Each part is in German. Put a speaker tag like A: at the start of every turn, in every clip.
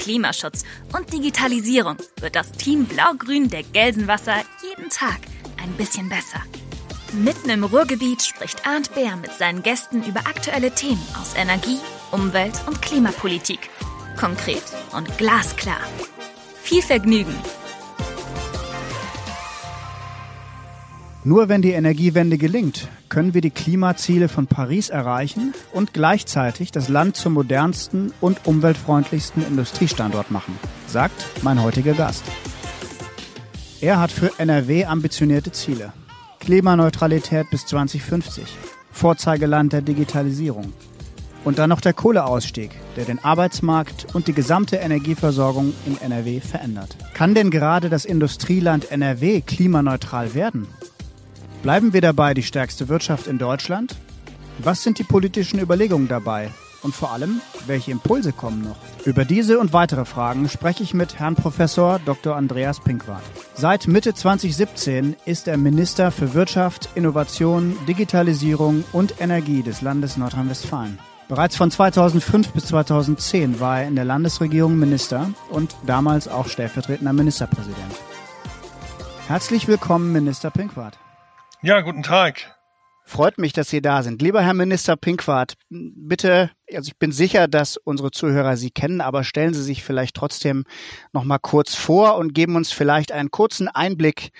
A: Klimaschutz und Digitalisierung wird das Team Blau-Grün der Gelsenwasser jeden Tag ein bisschen besser. Mitten im Ruhrgebiet spricht Arndt Bär mit seinen Gästen über aktuelle Themen aus Energie, Umwelt und Klimapolitik. Konkret und glasklar. Viel Vergnügen!
B: Nur wenn die Energiewende gelingt, können wir die Klimaziele von Paris erreichen und gleichzeitig das Land zum modernsten und umweltfreundlichsten Industriestandort machen, sagt mein heutiger Gast. Er hat für NRW ambitionierte Ziele. Klimaneutralität bis 2050, Vorzeigeland der Digitalisierung. Und dann noch der Kohleausstieg, der den Arbeitsmarkt und die gesamte Energieversorgung in NRW verändert. Kann denn gerade das Industrieland NRW klimaneutral werden? Bleiben wir dabei die stärkste Wirtschaft in Deutschland? Was sind die politischen Überlegungen dabei? Und vor allem, welche Impulse kommen noch? Über diese und weitere Fragen spreche ich mit Herrn Professor Dr. Andreas Pinkwart. Seit Mitte 2017 ist er Minister für Wirtschaft, Innovation, Digitalisierung und Energie des Landes Nordrhein-Westfalen. Bereits von 2005 bis 2010 war er in der Landesregierung Minister und damals auch stellvertretender Ministerpräsident. Herzlich willkommen, Minister Pinkwart.
C: Ja, guten Tag.
B: Freut mich, dass Sie da sind. Lieber Herr Minister Pinkwart, bitte, also ich bin sicher, dass unsere Zuhörer Sie kennen, aber stellen Sie sich vielleicht trotzdem noch mal kurz vor und geben uns vielleicht einen kurzen Einblick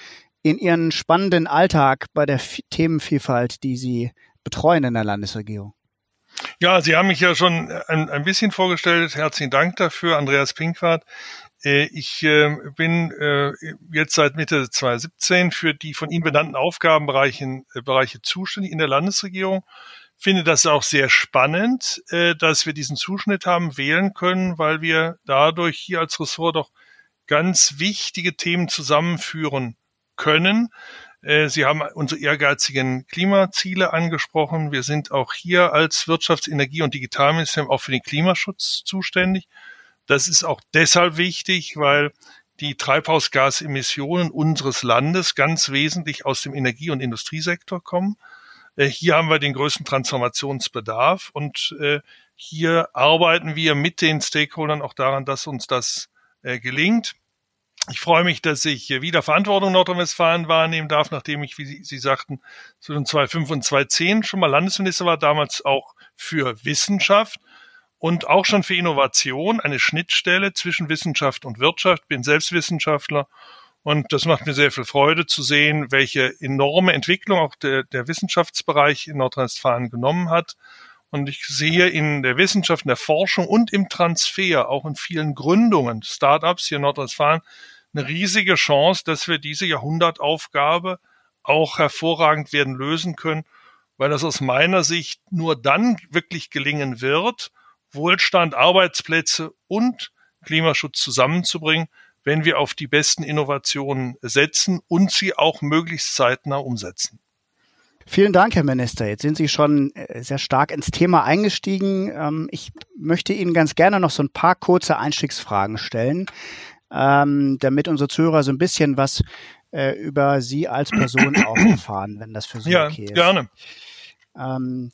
B: in Ihren spannenden Alltag bei der Themenvielfalt, die Sie betreuen in der Landesregierung.
C: Ja, Sie haben mich ja schon ein, ein bisschen vorgestellt. Herzlichen Dank dafür, Andreas Pinkwart. Äh, ich ähm, bin äh, jetzt seit Mitte 2017 für die von Ihnen benannten Aufgabenbereiche äh, Bereiche zuständig in der Landesregierung. Finde das auch sehr spannend, dass wir diesen Zuschnitt haben wählen können, weil wir dadurch hier als Ressort doch ganz wichtige Themen zusammenführen können. Sie haben unsere ehrgeizigen Klimaziele angesprochen. Wir sind auch hier als Wirtschafts-, Energie- und Digitalministerium auch für den Klimaschutz zuständig. Das ist auch deshalb wichtig, weil die Treibhausgasemissionen unseres Landes ganz wesentlich aus dem Energie- und Industriesektor kommen. Äh, hier haben wir den größten Transformationsbedarf und äh, hier arbeiten wir mit den Stakeholdern auch daran, dass uns das äh, gelingt. Ich freue mich, dass ich wieder Verantwortung in Nordrhein-Westfalen wahrnehmen darf, nachdem ich, wie Sie, sagten, zwischen 2005 und 2010 schon mal Landesminister war, damals auch für Wissenschaft und auch schon für Innovation eine Schnittstelle zwischen Wissenschaft und Wirtschaft. Bin selbst Wissenschaftler und das macht mir sehr viel Freude zu sehen, welche enorme Entwicklung auch der, der Wissenschaftsbereich in Nordrhein-Westfalen genommen hat. Und ich sehe in der Wissenschaft, in der Forschung und im Transfer, auch in vielen Gründungen, Startups hier in Nordrhein-Westfalen, eine riesige Chance, dass wir diese Jahrhundertaufgabe auch hervorragend werden lösen können, weil das aus meiner Sicht nur dann wirklich gelingen wird, Wohlstand, Arbeitsplätze und Klimaschutz zusammenzubringen, wenn wir auf die besten Innovationen setzen und sie auch möglichst zeitnah umsetzen.
B: Vielen Dank, Herr Minister. Jetzt sind Sie schon äh, sehr stark ins Thema eingestiegen. Ähm, ich möchte Ihnen ganz gerne noch so ein paar kurze Einstiegsfragen stellen, ähm, damit unsere Zuhörer so ein bisschen was äh, über Sie als Person auch erfahren, wenn das für Sie ja, okay ist.
C: Ja, gerne.
B: Ähm,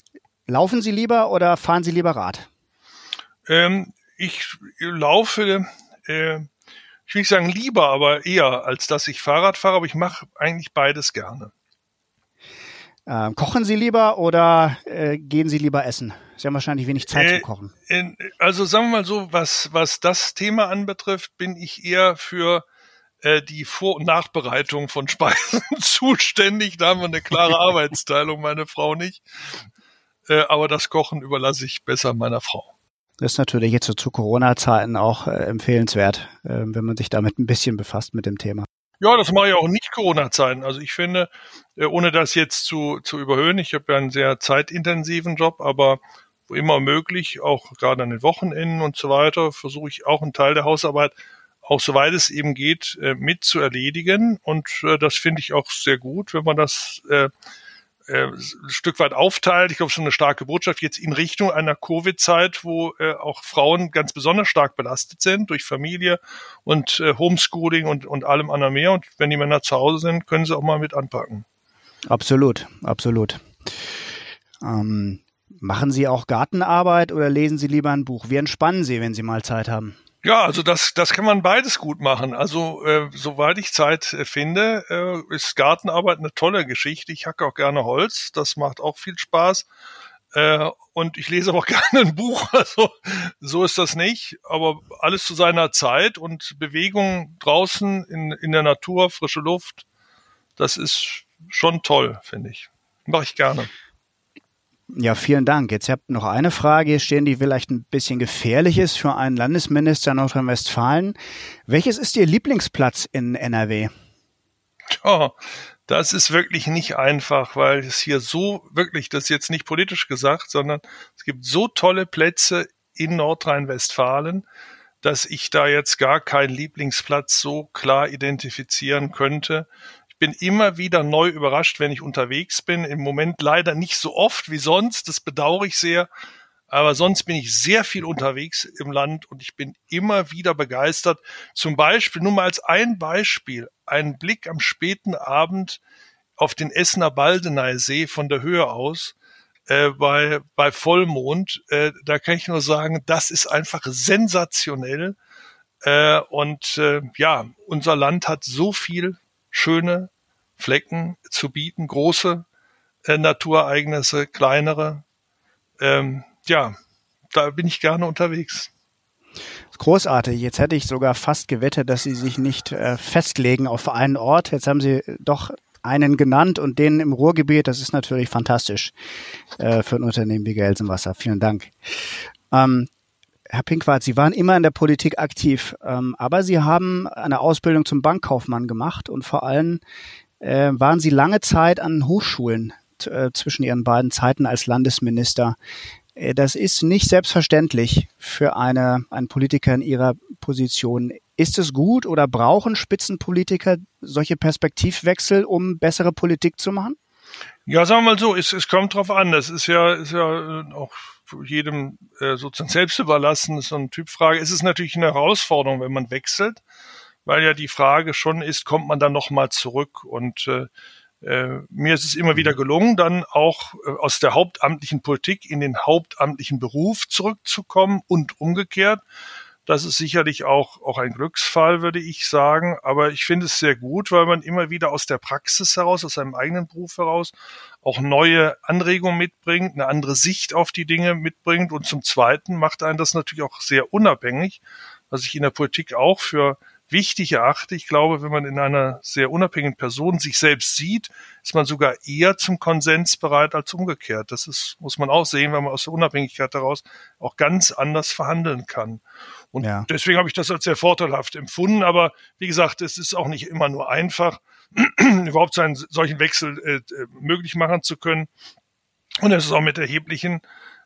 B: laufen Sie lieber oder fahren Sie lieber Rad?
C: Ähm, ich laufe, äh, ich will nicht sagen lieber, aber eher, als dass ich Fahrrad fahre, aber ich mache eigentlich beides gerne.
B: Ähm, kochen Sie lieber oder äh, gehen Sie lieber essen? Sie haben wahrscheinlich wenig Zeit äh, zu kochen.
C: Also sagen wir mal so, was, was das Thema anbetrifft, bin ich eher für äh, die Vor- und Nachbereitung von Speisen zuständig. Da haben wir eine klare Arbeitsteilung, meine Frau nicht. Äh, aber das Kochen überlasse ich besser meiner Frau.
B: Das ist natürlich jetzt so zu Corona-Zeiten auch äh, empfehlenswert, äh, wenn man sich damit ein bisschen befasst mit dem Thema.
C: Ja, das mache ich auch nicht Corona-Zeiten. Also ich finde, äh, ohne das jetzt zu, zu überhöhen, ich habe ja einen sehr zeitintensiven Job, aber wo immer möglich, auch gerade an den Wochenenden und so weiter, versuche ich auch einen Teil der Hausarbeit auch soweit es eben geht, äh, mit zu erledigen. Und äh, das finde ich auch sehr gut, wenn man das äh, ein Stück weit aufteilt. Ich glaube, schon eine starke Botschaft jetzt in Richtung einer Covid-Zeit, wo äh, auch Frauen ganz besonders stark belastet sind durch Familie und äh, Homeschooling und, und allem anderen mehr. Und wenn die Männer zu Hause sind, können sie auch mal mit anpacken.
B: Absolut, absolut. Ähm, machen Sie auch Gartenarbeit oder lesen Sie lieber ein Buch? Wie entspannen Sie, wenn Sie mal Zeit haben?
C: Ja, also das, das kann man beides gut machen. Also äh, soweit ich Zeit äh, finde, äh, ist Gartenarbeit eine tolle Geschichte. Ich hacke auch gerne Holz, das macht auch viel Spaß. Äh, und ich lese auch gerne ein Buch. Also so ist das nicht. Aber alles zu seiner Zeit und Bewegung draußen in, in der Natur, frische Luft, das ist schon toll, finde ich. Mache ich gerne.
B: Ja, vielen Dank. Jetzt habt noch eine Frage hier stehen, die vielleicht ein bisschen gefährlich ist für einen Landesminister Nordrhein-Westfalen. Welches ist Ihr Lieblingsplatz in NRW?
C: Ja, das ist wirklich nicht einfach, weil es hier so wirklich, das ist jetzt nicht politisch gesagt, sondern es gibt so tolle Plätze in Nordrhein-Westfalen, dass ich da jetzt gar keinen Lieblingsplatz so klar identifizieren könnte bin immer wieder neu überrascht, wenn ich unterwegs bin. Im Moment leider nicht so oft wie sonst. Das bedauere ich sehr. Aber sonst bin ich sehr viel unterwegs im Land und ich bin immer wieder begeistert. Zum Beispiel, nur mal als ein Beispiel, ein Blick am späten Abend auf den Essener Baldeneysee See von der Höhe aus äh, bei, bei Vollmond. Äh, da kann ich nur sagen, das ist einfach sensationell. Äh, und äh, ja, unser Land hat so viel schöne Flecken zu bieten, große äh, Naturereignisse, kleinere. Ähm, ja, da bin ich gerne unterwegs.
B: Großartig. Jetzt hätte ich sogar fast gewettet, dass Sie sich nicht äh, festlegen auf einen Ort. Jetzt haben Sie doch einen genannt und den im Ruhrgebiet. Das ist natürlich fantastisch äh, für ein Unternehmen wie Gelsenwasser. Vielen Dank. Ähm, Herr Pinkwart, Sie waren immer in der Politik aktiv, ähm, aber Sie haben eine Ausbildung zum Bankkaufmann gemacht und vor allem äh, waren Sie lange Zeit an Hochschulen äh, zwischen Ihren beiden Zeiten als Landesminister. Äh, das ist nicht selbstverständlich für eine, einen Politiker in Ihrer Position. Ist es gut oder brauchen Spitzenpolitiker solche Perspektivwechsel, um bessere Politik zu machen?
C: Ja, sagen wir mal so, es, es kommt drauf an. Das ist ja, ist ja auch jedem äh, sozusagen selbst überlassen, ist so eine Typfrage. Es ist natürlich eine Herausforderung, wenn man wechselt, weil ja die Frage schon ist, kommt man dann nochmal zurück? Und äh, äh, mir ist es immer wieder gelungen, dann auch äh, aus der hauptamtlichen Politik in den hauptamtlichen Beruf zurückzukommen und umgekehrt. Das ist sicherlich auch, auch ein Glücksfall, würde ich sagen. Aber ich finde es sehr gut, weil man immer wieder aus der Praxis heraus, aus seinem eigenen Beruf heraus, auch neue Anregungen mitbringt, eine andere Sicht auf die Dinge mitbringt. Und zum Zweiten macht einen das natürlich auch sehr unabhängig, was ich in der Politik auch für wichtig erachte. Ich glaube, wenn man in einer sehr unabhängigen Person sich selbst sieht, ist man sogar eher zum Konsens bereit als umgekehrt. Das ist, muss man auch sehen, weil man aus der Unabhängigkeit heraus auch ganz anders verhandeln kann. Und ja. deswegen habe ich das als sehr vorteilhaft empfunden. Aber wie gesagt, es ist auch nicht immer nur einfach, überhaupt so einen solchen Wechsel äh, möglich machen zu können. Und es ist auch mit erheblichen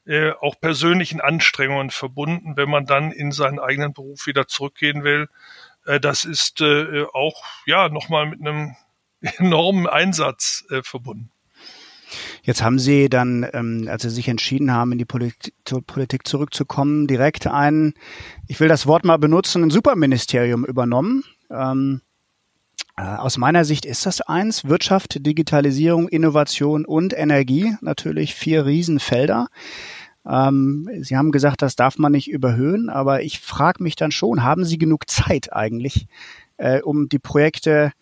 C: äh, auch persönlichen Anstrengungen verbunden, wenn man dann in seinen eigenen Beruf wieder zurückgehen will. Äh, das ist äh, auch ja nochmal mit einem enormen Einsatz äh, verbunden.
B: Jetzt haben Sie dann, ähm, als Sie sich entschieden haben, in die Politik, zur Politik zurückzukommen, direkt ein, ich will das Wort mal benutzen, ein Superministerium übernommen. Ähm, äh, aus meiner Sicht ist das eins. Wirtschaft, Digitalisierung, Innovation und Energie. Natürlich vier Riesenfelder. Ähm, Sie haben gesagt, das darf man nicht überhöhen, aber ich frage mich dann schon, haben Sie genug Zeit eigentlich, äh, um die Projekte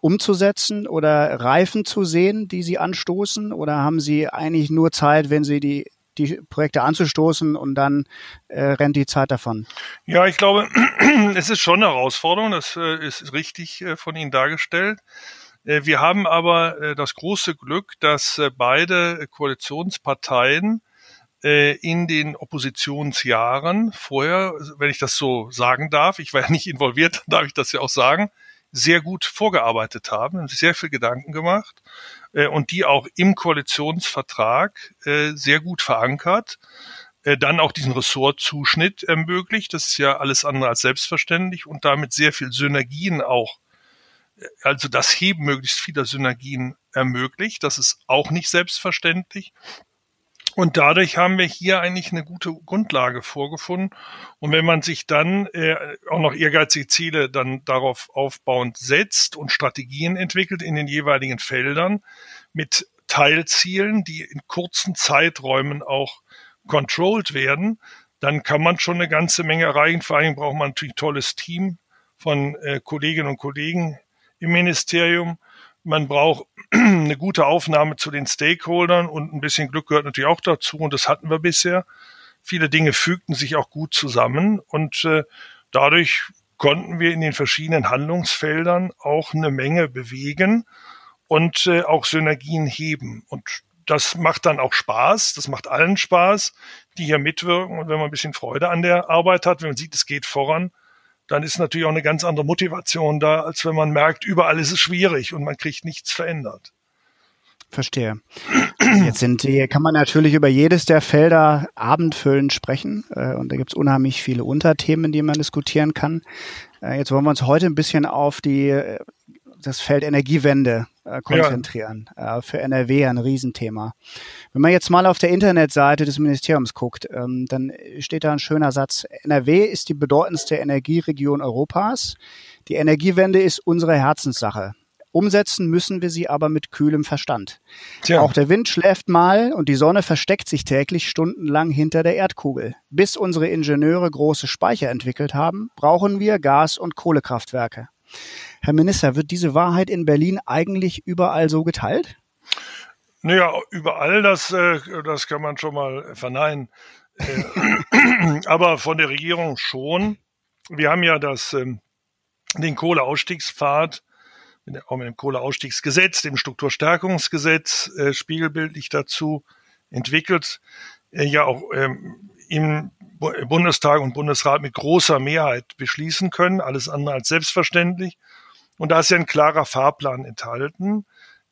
B: umzusetzen oder Reifen zu sehen, die Sie anstoßen? Oder haben Sie eigentlich nur Zeit, wenn Sie die, die Projekte anzustoßen und dann äh, rennt die Zeit davon?
C: Ja, ich glaube, es ist schon eine Herausforderung. Das äh, ist richtig äh, von Ihnen dargestellt. Äh, wir haben aber äh, das große Glück, dass äh, beide Koalitionsparteien in den Oppositionsjahren vorher, wenn ich das so sagen darf, ich war ja nicht involviert, darf ich das ja auch sagen, sehr gut vorgearbeitet haben, sehr viel Gedanken gemacht äh, und die auch im Koalitionsvertrag äh, sehr gut verankert. äh, dann auch diesen Ressortzuschnitt ermöglicht. Das ist ja alles andere als selbstverständlich und damit sehr viel Synergien auch, äh, also das Heben möglichst vieler Synergien ermöglicht. Das ist auch nicht selbstverständlich. Und dadurch haben wir hier eigentlich eine gute Grundlage vorgefunden. Und wenn man sich dann äh, auch noch ehrgeizige Ziele dann darauf aufbauend setzt und Strategien entwickelt in den jeweiligen Feldern mit Teilzielen, die in kurzen Zeiträumen auch controlled werden, dann kann man schon eine ganze Menge erreichen. Vor allem braucht man natürlich ein tolles Team von äh, Kolleginnen und Kollegen im Ministerium. Man braucht eine gute Aufnahme zu den Stakeholdern und ein bisschen Glück gehört natürlich auch dazu und das hatten wir bisher. Viele Dinge fügten sich auch gut zusammen und äh, dadurch konnten wir in den verschiedenen Handlungsfeldern auch eine Menge bewegen und äh, auch Synergien heben. Und das macht dann auch Spaß, das macht allen Spaß, die hier mitwirken. Und wenn man ein bisschen Freude an der Arbeit hat, wenn man sieht, es geht voran, dann ist natürlich auch eine ganz andere Motivation da, als wenn man merkt, überall ist es schwierig und man kriegt nichts verändert.
B: Verstehe. Jetzt sind die, kann man natürlich über jedes der Felder abendfüllend sprechen. Äh, und da gibt es unheimlich viele Unterthemen, die man diskutieren kann. Äh, jetzt wollen wir uns heute ein bisschen auf die, äh, das Feld Energiewende konzentrieren. Ja. Für NRW ein Riesenthema. Wenn man jetzt mal auf der Internetseite des Ministeriums guckt, ähm, dann steht da ein schöner Satz. NRW ist die bedeutendste Energieregion Europas. Die Energiewende ist unsere Herzenssache. Umsetzen müssen wir sie aber mit kühlem Verstand. Tja. Auch der Wind schläft mal und die Sonne versteckt sich täglich stundenlang hinter der Erdkugel. Bis unsere Ingenieure große Speicher entwickelt haben, brauchen wir Gas- und Kohlekraftwerke. Herr Minister, wird diese Wahrheit in Berlin eigentlich überall so geteilt?
C: Naja, überall, das, äh, das kann man schon mal verneinen. Äh, aber von der Regierung schon. Wir haben ja das, ähm, den Kohleausstiegspfad auch mit dem Kohleausstiegsgesetz, dem Strukturstärkungsgesetz, äh, spiegelbildlich dazu entwickelt, ja auch ähm, im Bundestag und Bundesrat mit großer Mehrheit beschließen können, alles andere als selbstverständlich. Und da ist ja ein klarer Fahrplan enthalten,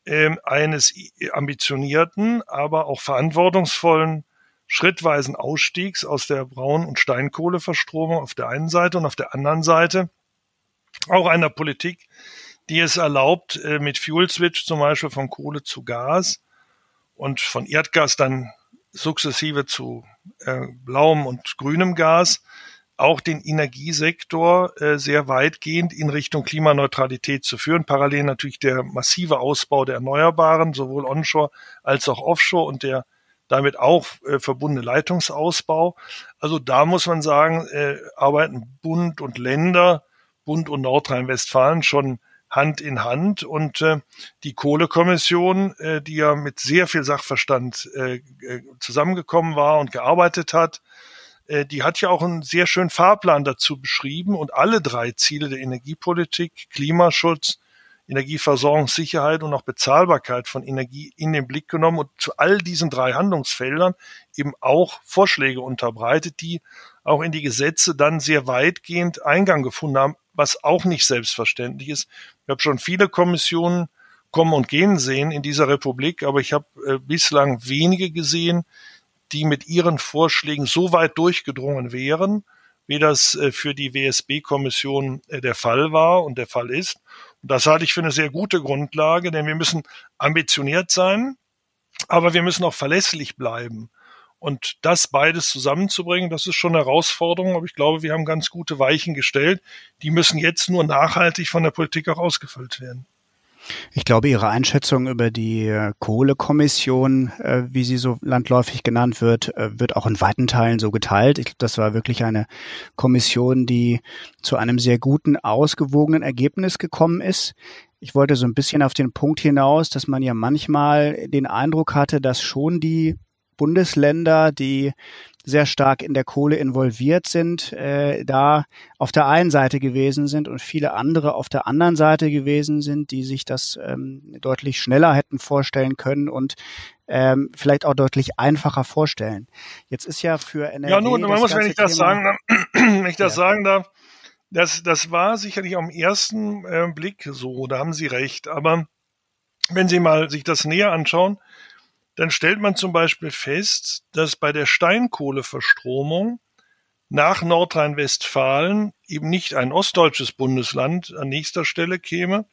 C: äh, eines ambitionierten, aber auch verantwortungsvollen schrittweisen Ausstiegs aus der Braun- und Steinkohleverstromung auf der einen Seite und auf der anderen Seite auch einer Politik, die es erlaubt, äh, mit Fuel Switch zum Beispiel von Kohle zu Gas und von Erdgas dann sukzessive zu äh, blauem und grünem Gas auch den Energiesektor äh, sehr weitgehend in Richtung Klimaneutralität zu führen. Parallel natürlich der massive Ausbau der Erneuerbaren, sowohl onshore als auch offshore und der damit auch äh, verbundene Leitungsausbau. Also da muss man sagen, äh, arbeiten Bund und Länder, Bund und Nordrhein-Westfalen schon Hand in Hand. Und äh, die Kohlekommission, äh, die ja mit sehr viel Sachverstand äh, äh, zusammengekommen war und gearbeitet hat, die hat ja auch einen sehr schönen Fahrplan dazu beschrieben und alle drei Ziele der Energiepolitik, Klimaschutz, Energieversorgungssicherheit und auch Bezahlbarkeit von Energie in den Blick genommen und zu all diesen drei Handlungsfeldern eben auch Vorschläge unterbreitet, die auch in die Gesetze dann sehr weitgehend Eingang gefunden haben, was auch nicht selbstverständlich ist. Ich habe schon viele Kommissionen kommen und gehen sehen in dieser Republik, aber ich habe äh, bislang wenige gesehen, die mit ihren Vorschlägen so weit durchgedrungen wären, wie das äh, für die WSB-Kommission äh, der Fall war und der Fall ist. Und das halte ich für eine sehr gute Grundlage, denn wir müssen ambitioniert sein, aber wir müssen auch verlässlich bleiben. Und das beides zusammenzubringen, das ist schon eine Herausforderung, aber ich glaube, wir haben ganz gute Weichen gestellt. Die müssen jetzt nur nachhaltig von der Politik auch ausgefüllt werden.
B: Ich glaube, Ihre Einschätzung über die äh, Kohlekommission, äh, wie sie so landläufig genannt wird, äh, wird auch in weiten Teilen so geteilt. Ich glaube, das war wirklich eine Kommission, die zu einem sehr guten, ausgewogenen Ergebnis gekommen ist. Ich wollte so ein bisschen auf den Punkt hinaus, dass man ja manchmal den Eindruck hatte, dass schon die Bundesländer, die sehr stark in der Kohle involviert sind, äh, da auf der einen Seite gewesen sind und viele andere auf der anderen Seite gewesen sind, die sich das ähm, deutlich schneller hätten vorstellen können und ähm, vielleicht auch deutlich einfacher vorstellen. Jetzt ist ja für NRW
C: Ja, nun, man muss, wenn ich das Thema, sagen darf, wenn ich das ja. sagen darf, das, das war sicherlich am ersten äh, Blick so, da haben Sie recht. Aber wenn Sie mal sich das näher anschauen, dann stellt man zum Beispiel fest, dass bei der Steinkohleverstromung nach Nordrhein-Westfalen eben nicht ein ostdeutsches Bundesland an nächster Stelle käme,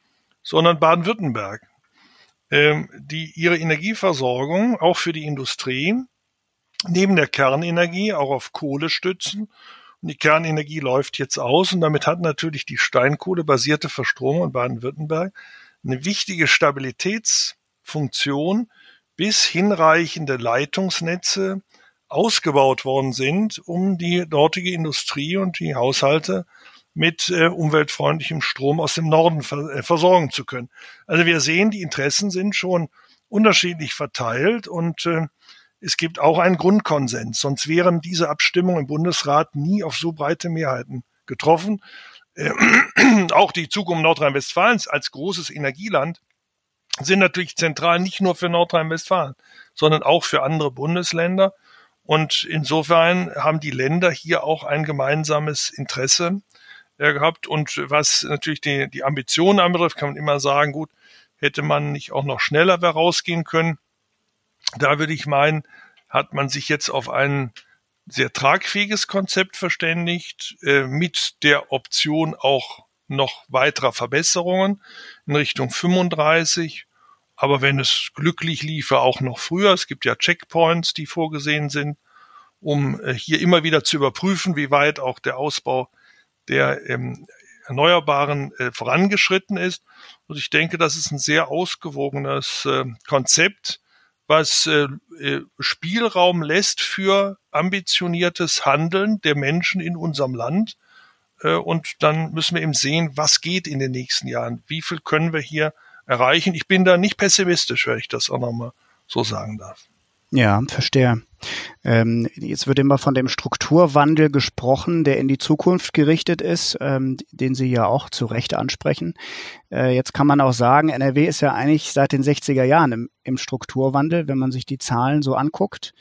C: sondern Baden-Württemberg, ähm, die ihre Energieversorgung auch für die Industrie neben der Kernenergie auch auf Kohle stützen. Und die Kernenergie läuft jetzt aus und damit hat natürlich die Steinkohlebasierte Verstromung in Baden-Württemberg eine wichtige Stabilitätsfunktion, bis hinreichende Leitungsnetze ausgebaut worden sind, um die dortige Industrie und die Haushalte mit äh, umweltfreundlichem Strom aus dem Norden ver äh, versorgen zu können. Also wir sehen, die Interessen sind schon unterschiedlich verteilt und äh, es gibt auch einen Grundkonsens. Sonst wären diese Abstimmungen im Bundesrat nie auf so breite Mehrheiten getroffen. Äh, auch die Zukunft Nordrhein-Westfalens als großes Energieland sind natürlich zentral nicht nur für Nordrhein-Westfalen, sondern auch für andere Bundesländer. Und insofern haben die Länder hier auch ein gemeinsames Interesse äh, gehabt. Und was natürlich die, die Ambitionen anbetrifft, kann man immer sagen, gut, hätte man nicht auch noch schneller rausgehen können. Da würde ich meinen, hat man sich jetzt auf ein sehr tragfähiges Konzept verständigt, äh, mit der Option auch noch weiterer Verbesserungen in Richtung 35. Aber wenn es glücklich liefe, auch noch früher. Es gibt ja Checkpoints, die vorgesehen sind, um äh, hier immer wieder zu überprüfen, wie weit auch der Ausbau der ähm, Erneuerbaren äh, vorangeschritten ist. Und ich denke, das ist ein sehr ausgewogenes äh, Konzept, was äh, äh Spielraum lässt für ambitioniertes Handeln der Menschen in unserem Land und dann müssen wir eben sehen, was geht in den nächsten Jahren. Wie viel können wir hier erreichen? Ich bin da nicht pessimistisch, wenn ich das auch nochmal so sagen darf.
B: Ja, verstehe. Ähm, jetzt wird immer von dem Strukturwandel gesprochen, der in die Zukunft gerichtet ist, ähm, den Sie ja auch zu Recht ansprechen. Äh, jetzt kann man auch sagen, NRW ist ja eigentlich seit den 60er Jahren im, im Strukturwandel, wenn man sich die Zahlen so anguckt.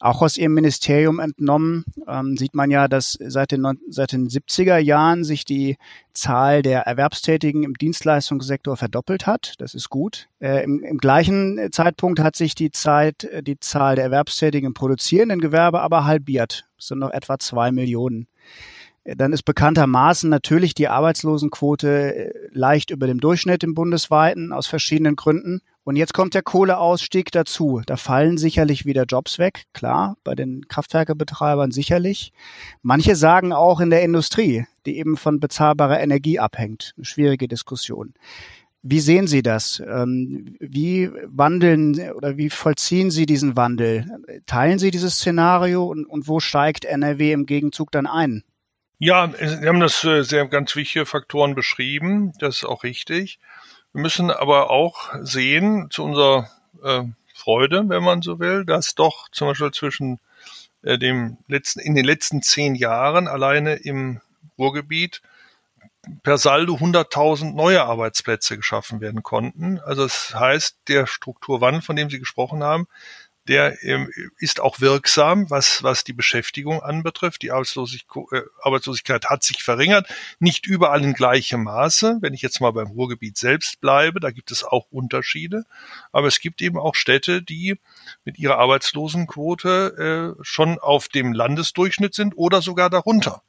B: Auch aus ihrem Ministerium entnommen ähm, sieht man ja, dass seit den, seit den 70er Jahren sich die Zahl der Erwerbstätigen im Dienstleistungssektor verdoppelt hat. Das ist gut. Äh, im, im, gleichen Zeitpunkt hat sich die, Zeit, die Zahl der Erwerbstätigen im produzierenden Gewerbe aber halbiert. Das sind noch etwa zwei Millionen. Äh, dann ist bekanntermaßen natürlich die Arbeitslosenquote äh, leicht über dem Durchschnitt im bundesweiten aus verschiedenen Gründen. Und jetzt kommt der Kohleausstieg dazu. Da fallen sicherlich wieder Jobs weg, klar, bei den Kraftwerkebetreibern sicherlich. Manche sagen auch in der Industrie, die eben von bezahlbarer Energie abhängt. Eine schwierige Diskussion. Wie sehen Sie das? Ähm, wie wandeln oder wie vollziehen Sie diesen Wandel? Teilen Sie dieses Szenario und, und wo steigt NRW im Gegenzug dann ein?
C: Ja, Sie haben das äh, sehr ganz wichtige Faktoren beschrieben. Das ist auch richtig. Wir müssen aber auch sehen, zu unserer äh, Freude, wenn man so will, dass doch zum Beispiel zwischen äh, dem letzten, in den letzten zehn Jahren alleine im Ruhrgebiet per Saldo 100.000 neue Arbeitsplätze geschaffen werden konnten. Also das heißt, der Strukturwandel, von dem Sie gesprochen haben, der ähm, ist auch wirksam, was, was die Beschäftigung anbetrifft. Die Arbeitslosigkeit, äh, Arbeitslosigkeit hat sich verringert, nicht überall in gleichem Maße. Wenn ich jetzt mal beim Ruhrgebiet selbst bleibe, da gibt es auch Unterschiede. Aber es gibt eben auch Städte, die mit ihrer Arbeitslosenquote äh, schon auf dem Landesdurchschnitt sind oder sogar darunter.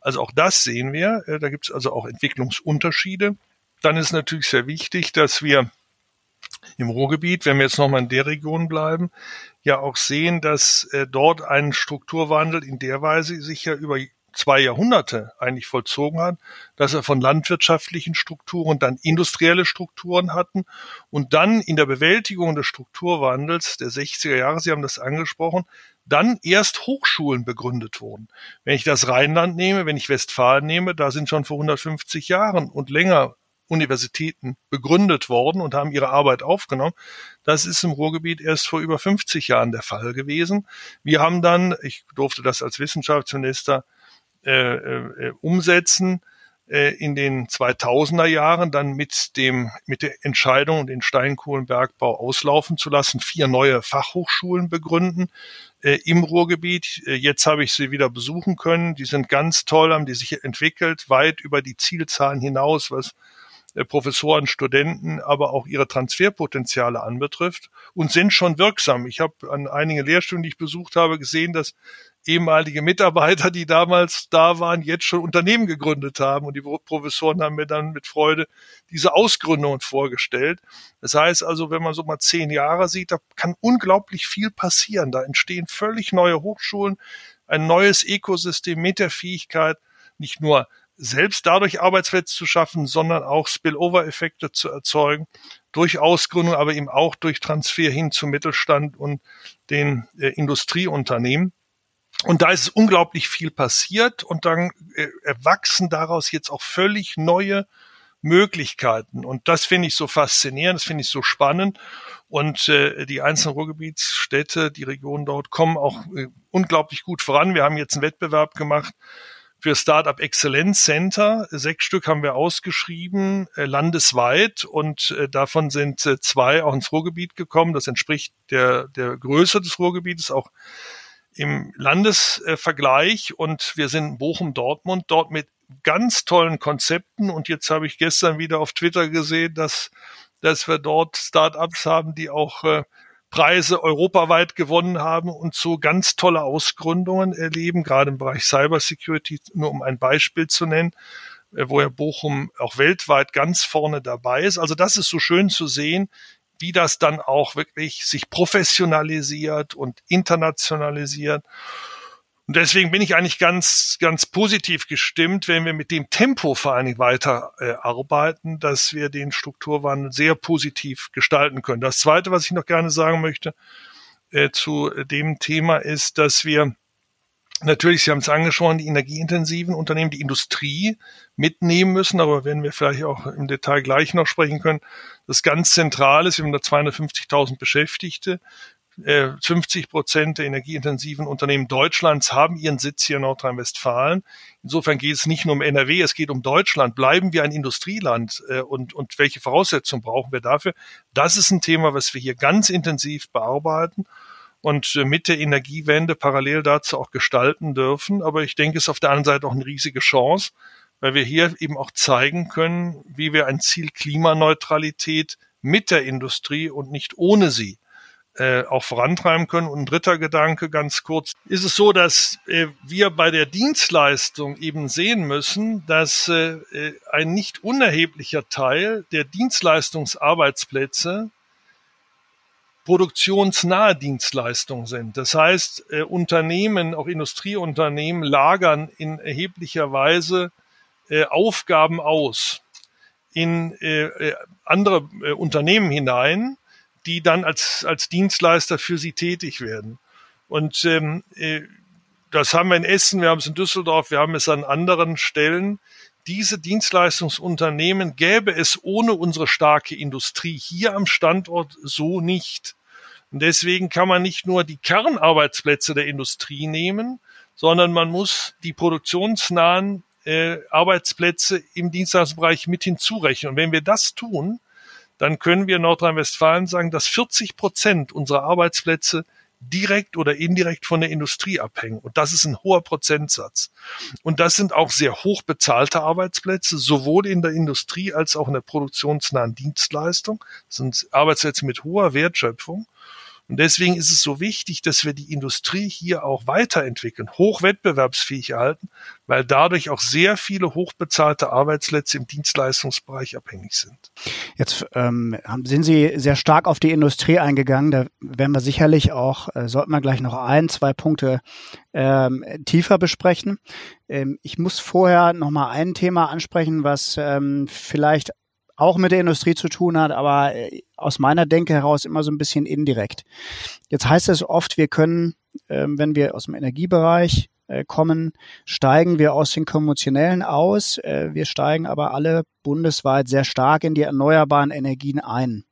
C: Also auch das sehen wir. Äh, da gibt es also auch Entwicklungsunterschiede. Dann ist natürlich sehr wichtig, dass wir im Ruhrgebiet, wenn wir jetzt nochmal in der Region bleiben, ja auch sehen, dass äh, dort ein Strukturwandel in der Weise sich ja über zwei Jahrhunderte eigentlich vollzogen hat, dass er von landwirtschaftlichen Strukturen dann industrielle Strukturen hatten und dann in der Bewältigung des Strukturwandels der 60er Jahre, Sie haben das angesprochen, dann erst Hochschulen begründet wurden. Wenn ich das Rheinland nehme, wenn ich Westfalen nehme, da sind schon vor 150 Jahren und länger Universitäten begründet worden und haben ihre Arbeit aufgenommen. Das ist im Ruhrgebiet erst vor über 50 Jahren der Fall gewesen. Wir haben dann, ich durfte das als Wissenschaftsminister äh, äh, umsetzen, äh, in den 2000er Jahren dann mit dem mit der Entscheidung, den Steinkohlenbergbau auslaufen zu lassen, vier neue Fachhochschulen begründen äh, im Ruhrgebiet. Äh, jetzt habe ich sie wieder besuchen können. Die sind ganz toll, haben die sich entwickelt, weit über die Zielzahlen hinaus, was äh, Professoren, Studenten, aber auch ihre Transferpotenziale anbetrifft und sind schon wirksam. Ich habe an einigen Lehrstühlen, die ich besucht habe, gesehen, dass ehemalige Mitarbeiter, die damals da waren, jetzt schon Unternehmen gegründet haben. Und die Professoren haben mir dann mit Freude diese Ausgründungen vorgestellt. Das heißt also, wenn man so mal zehn Jahre sieht, da kann unglaublich viel passieren. Da entstehen völlig neue Hochschulen, ein neues Ökosystem mit der Fähigkeit, nicht nur selbst dadurch Arbeitsplätze zu schaffen, sondern auch Spillover-Effekte zu erzeugen, durch Ausgründung, aber eben auch durch Transfer hin zum Mittelstand und den äh, Industrieunternehmen. Und da ist unglaublich viel passiert und dann äh, erwachsen daraus jetzt auch völlig neue Möglichkeiten. Und das finde ich so faszinierend, das finde ich so spannend. Und äh, die einzelnen Ruhrgebietsstädte, die Regionen dort kommen auch äh, unglaublich gut voran. Wir haben jetzt einen Wettbewerb gemacht für Startup Excellence Center. Sechs Stück haben wir ausgeschrieben, äh, landesweit. Und äh, davon sind äh, zwei auch ins Ruhrgebiet gekommen. Das entspricht der, der Größe des Ruhrgebietes, auch im Landesvergleich und wir sind Bochum-Dortmund dort mit ganz tollen Konzepten und jetzt habe ich gestern wieder auf Twitter gesehen, dass, dass wir dort Startups haben, die auch äh, Preise europaweit gewonnen haben und so ganz tolle Ausgründungen erleben, gerade im Bereich Cybersecurity, nur um ein Beispiel zu nennen, äh, wo ja Bochum auch weltweit ganz vorne dabei ist. Also das ist so schön zu sehen, wie das dann auch wirklich sich professionalisiert und internationalisiert. Und deswegen bin ich eigentlich ganz, ganz positiv gestimmt, wenn wir mit dem Tempo vor allen Dingen weiter äh, arbeiten, dass wir den Strukturwandel sehr positiv gestalten können. Das Zweite, was ich noch gerne sagen möchte äh, zu dem Thema, ist, dass wir natürlich, Sie haben es angesprochen, die energieintensiven Unternehmen, die Industrie mitnehmen müssen, aber werden wir vielleicht auch im Detail gleich noch sprechen können. Das ganz zentral ist, wir haben da 250.000 Beschäftigte. 50 äh, Prozent der energieintensiven Unternehmen Deutschlands haben ihren Sitz hier in Nordrhein-Westfalen. Insofern geht es nicht nur um NRW, es geht um Deutschland. Bleiben wir ein Industrieland äh, und, und welche Voraussetzungen brauchen wir dafür? Das ist ein Thema, was wir hier ganz intensiv bearbeiten und äh, mit der Energiewende parallel dazu auch gestalten dürfen. Aber ich denke, es ist auf der anderen Seite auch eine riesige Chance, weil wir hier eben auch zeigen können, wie wir ein Ziel Klimaneutralität mit der Industrie und nicht ohne sie äh, auch vorantreiben können. Und ein dritter Gedanke, ganz kurz, ist es so, dass äh, wir bei der Dienstleistung eben sehen müssen, dass äh, ein nicht unerheblicher Teil der Dienstleistungsarbeitsplätze produktionsnahe Dienstleistungen sind. Das heißt, äh, Unternehmen, auch Industrieunternehmen, lagern in erheblicher Weise äh, Aufgaben aus in äh, äh andere äh, Unternehmen hinein, die dann als, als Dienstleister für sie tätig werden. Und ähm, äh, das haben wir in Essen, wir haben es in Düsseldorf, wir haben es an anderen Stellen. Diese Dienstleistungsunternehmen gäbe es ohne unsere starke Industrie hier am Standort so nicht. Und deswegen kann man nicht nur die Kernarbeitsplätze der Industrie nehmen, sondern man muss die produktionsnahen äh, Arbeitsplätze im Dienstleistungsbereich mit hinzurechnen. Und wenn wir das tun, dann können wir Nordrhein-Westfalen sagen, dass 40 Prozent unserer Arbeitsplätze direkt oder indirekt von der Industrie abhängen. Und das ist ein hoher Prozentsatz. Und das sind auch sehr hoch bezahlte Arbeitsplätze, sowohl in der Industrie als auch in der produktionsnahen Dienstleistung. Das sind Arbeitsplätze mit hoher Wertschöpfung. Und deswegen ist es so wichtig, dass wir die Industrie hier auch weiterentwickeln, hochwettbewerbsfähig erhalten, weil dadurch auch sehr viele hochbezahlte Arbeitsplätze im Dienstleistungsbereich abhängig sind.
B: Jetzt ähm, sind Sie sehr stark auf die Industrie eingegangen. Da werden wir sicherlich auch, äh, sollten wir gleich noch ein, zwei Punkte ähm, tiefer besprechen. Ähm, ich muss vorher noch mal ein Thema ansprechen, was ähm, vielleicht auch mit der Industrie zu tun hat, aber äh, aus meiner Denke heraus immer so ein bisschen indirekt. Jetzt heißt es oft, wir können, ähm, wenn wir aus dem Energiebereich äh, kommen, steigen wir aus den konventionellen aus. Äh, wir steigen aber alle bundesweit sehr stark in die erneuerbaren Energien ein.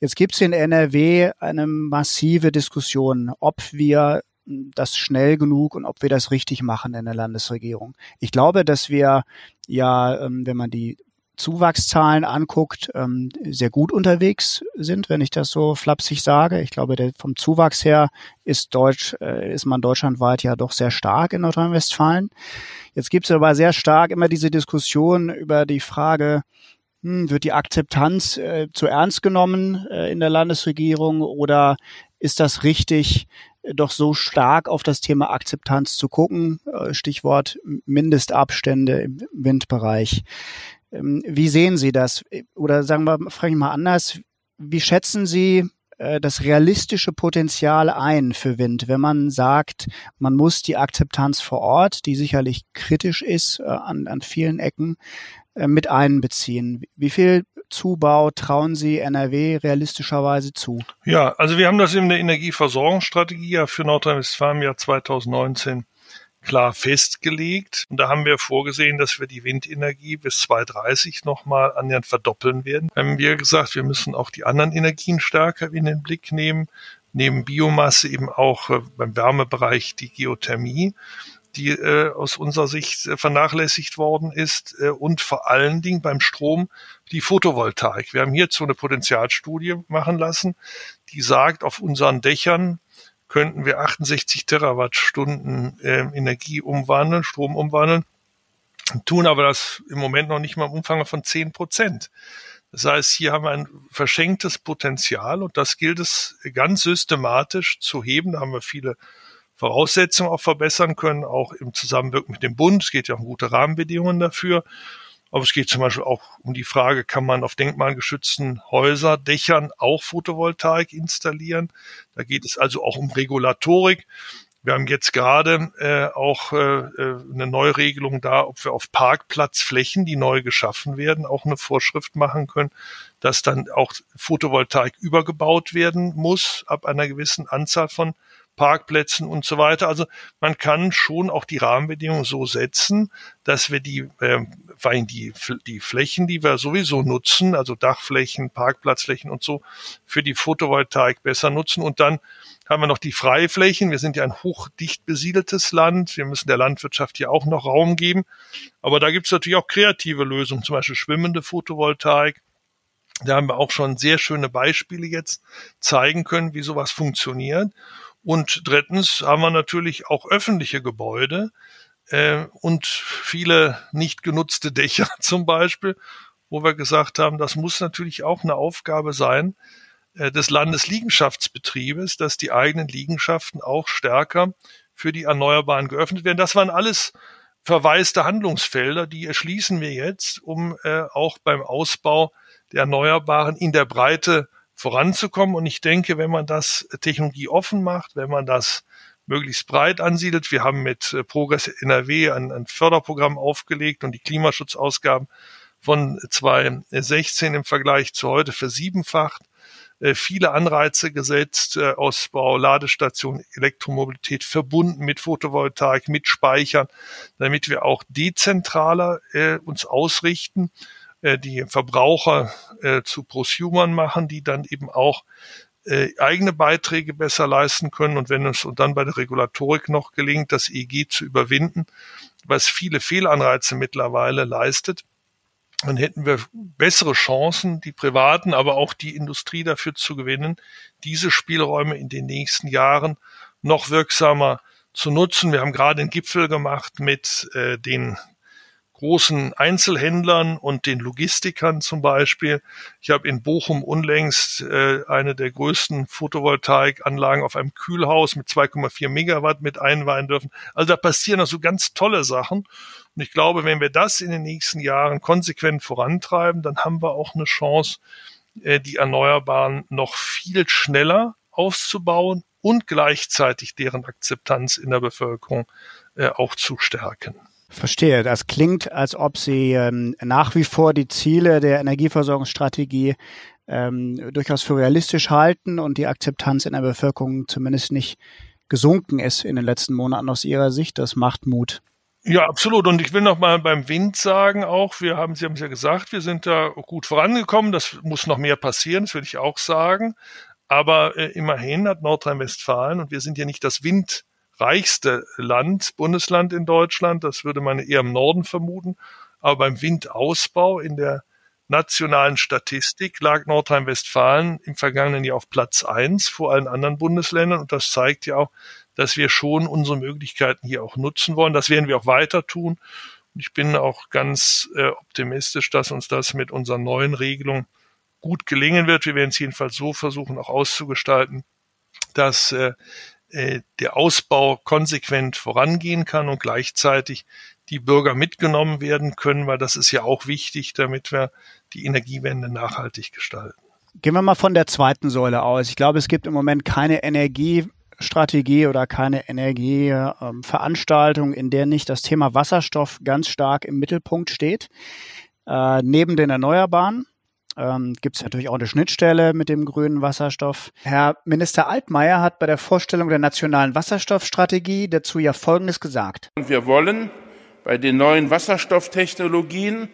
B: Jetzt gibt es in NRW eine massive Diskussion, ob wir das schnell genug und ob wir das richtig machen in der Landesregierung. Ich glaube, dass wir ja, ähm, wenn man die Zuwachszahlen anguckt, ähm, sehr gut unterwegs sind, wenn ich das so flapsig sage. Ich glaube, der, vom Zuwachs her ist Deutsch, äh, ist man deutschlandweit ja doch sehr stark in Nordrhein-Westfalen. Jetzt gibt es aber sehr stark immer diese Diskussion über die Frage, hm, wird die Akzeptanz äh, zu ernst genommen äh, in der Landesregierung oder ist das richtig, äh, doch so stark auf das Thema Akzeptanz zu gucken? Äh, Stichwort Mindestabstände im Windbereich. Ähm, wie sehen Sie das? Oder sagen wir, frage ich mal anders, wie schätzen Sie äh, das realistische Potenzial ein für Wind, wenn man sagt, man muss die Akzeptanz vor Ort, die sicherlich kritisch ist äh, an, an vielen Ecken, äh, mit einbeziehen. Wie viel Zubau trauen Sie NRW realistischerweise zu?
C: Ja, also wir haben das in der Energieversorgungsstrategie ja für Nordrhein-Westfalen im Jahr 2019 klar festgelegt. Und da haben wir vorgesehen, dass wir die Windenergie bis 2030 nochmal annähernd verdoppeln werden. Da haben wir gesagt, wir müssen auch die anderen Energien stärker in den Blick nehmen. Neben Biomasse eben auch äh, beim Wärmebereich die Geothermie die äh, aus unserer Sicht äh, vernachlässigt worden ist äh, und vor allen Dingen beim Strom die Photovoltaik. Wir haben hierzu eine Potenzialstudie machen lassen, die sagt, auf unseren Dächern könnten wir 68 Terawattstunden äh, Energie umwandeln, Strom umwandeln, tun aber das im Moment noch nicht mal im Umfang von 10 Prozent. Das heißt, hier haben wir ein verschenktes Potenzial und das gilt es ganz systematisch zu heben. Da haben wir viele Voraussetzungen auch verbessern können, auch im Zusammenwirken mit dem Bund. Es geht ja um gute Rahmenbedingungen dafür. Aber es geht zum Beispiel auch um die Frage, kann man auf denkmalgeschützten Häuserdächern auch Photovoltaik installieren? Da geht es also auch um Regulatorik. Wir haben jetzt gerade äh, auch äh, äh eine Neuregelung da, ob wir auf Parkplatzflächen, die neu geschaffen werden, auch eine Vorschrift machen können, dass dann auch Photovoltaik übergebaut werden muss ab einer gewissen Anzahl von Parkplätzen und so weiter. Also man kann schon auch die Rahmenbedingungen so setzen, dass wir die, äh, weil die, die Flächen, die wir sowieso nutzen, also Dachflächen, Parkplatzflächen und so, für die Photovoltaik besser nutzen. Und dann haben wir noch die Freiflächen. Wir sind ja ein hochdicht besiedeltes Land. Wir müssen der Landwirtschaft hier auch noch Raum geben. Aber da gibt es natürlich auch kreative Lösungen, zum Beispiel schwimmende Photovoltaik. Da haben wir auch schon sehr schöne Beispiele jetzt zeigen können, wie sowas funktioniert. Und drittens haben wir natürlich auch öffentliche Gebäude äh, und viele nicht genutzte Dächer zum Beispiel, wo wir gesagt haben, das muss natürlich auch eine Aufgabe sein äh, des Landesliegenschaftsbetriebes, dass die eigenen Liegenschaften auch stärker für die Erneuerbaren geöffnet werden. Das waren alles verwaiste Handlungsfelder, die erschließen wir jetzt, um äh, auch beim Ausbau der Erneuerbaren in der Breite voranzukommen. Und ich denke, wenn man das Technologie offen macht, wenn man das möglichst breit ansiedelt, wir haben mit äh, Progress NRW ein, ein Förderprogramm aufgelegt und die Klimaschutzausgaben von 2016 im Vergleich zu heute versiebenfacht, äh, viele Anreize gesetzt, äh, Ausbau, Ladestation, Elektromobilität verbunden mit Photovoltaik, mit Speichern, damit wir auch dezentraler äh, uns ausrichten äh, die Verbraucher äh, zu Prosumern machen, die dann eben auch äh, eigene Beiträge besser leisten können und wenn es und dann bei der Regulatorik noch gelingt, das EG zu überwinden, was viele Fehlanreize mittlerweile leistet, dann hätten wir bessere Chancen, die Privaten, aber auch die Industrie dafür zu gewinnen, diese Spielräume in den nächsten Jahren noch wirksamer zu nutzen. Wir haben gerade einen Gipfel gemacht mit äh, den großen Einzelhändlern und den Logistikern zum Beispiel. Ich habe in Bochum unlängst äh, eine der größten Photovoltaikanlagen auf einem Kühlhaus mit 2,4 Megawatt mit einweihen dürfen. Also da passieren also ganz tolle Sachen. Und ich glaube, wenn wir das in den nächsten Jahren konsequent vorantreiben, dann haben wir auch eine Chance, äh, die Erneuerbaren noch viel schneller auszubauen und gleichzeitig deren Akzeptanz in der Bevölkerung äh, auch zu stärken.
B: Verstehe. Das klingt, als ob Sie ähm, nach wie vor die Ziele der Energieversorgungsstrategie ähm, durchaus für realistisch halten und die Akzeptanz in der Bevölkerung zumindest nicht gesunken ist in den letzten Monaten aus Ihrer Sicht. Das macht Mut.
C: Ja, absolut. Und ich will noch mal beim Wind sagen auch, wir haben, Sie haben es ja gesagt, wir sind da gut vorangekommen. Das muss noch mehr passieren, das würde ich auch sagen. Aber äh, immerhin hat Nordrhein-Westfalen, und wir sind ja nicht das Wind, reichste Land, Bundesland in Deutschland. Das würde man eher im Norden vermuten. Aber beim Windausbau in der nationalen Statistik lag Nordrhein-Westfalen im vergangenen Jahr auf Platz eins vor allen anderen Bundesländern. Und das zeigt ja auch, dass wir schon unsere Möglichkeiten hier auch nutzen wollen. Das werden wir auch weiter tun. Ich bin auch ganz äh, optimistisch, dass uns das mit unserer neuen Regelung gut gelingen wird. Wir werden es jedenfalls so versuchen, auch auszugestalten, dass äh, äh, der Ausbau konsequent vorangehen kann und gleichzeitig die Bürger mitgenommen werden können, weil das ist ja auch wichtig, damit wir die Energiewende nachhaltig gestalten.
B: Gehen wir mal von der zweiten Säule aus. Ich glaube, es gibt im Moment keine Energiestrategie oder keine Energieveranstaltung, in der nicht das Thema Wasserstoff ganz stark im Mittelpunkt steht. Äh, neben den Erneuerbaren ähm, gibt es natürlich auch eine Schnittstelle mit dem grünen Wasserstoff. Herr Minister Altmaier hat bei der Vorstellung der nationalen Wasserstoffstrategie dazu ja Folgendes gesagt.
D: Wir wollen bei den neuen Wasserstofftechnologien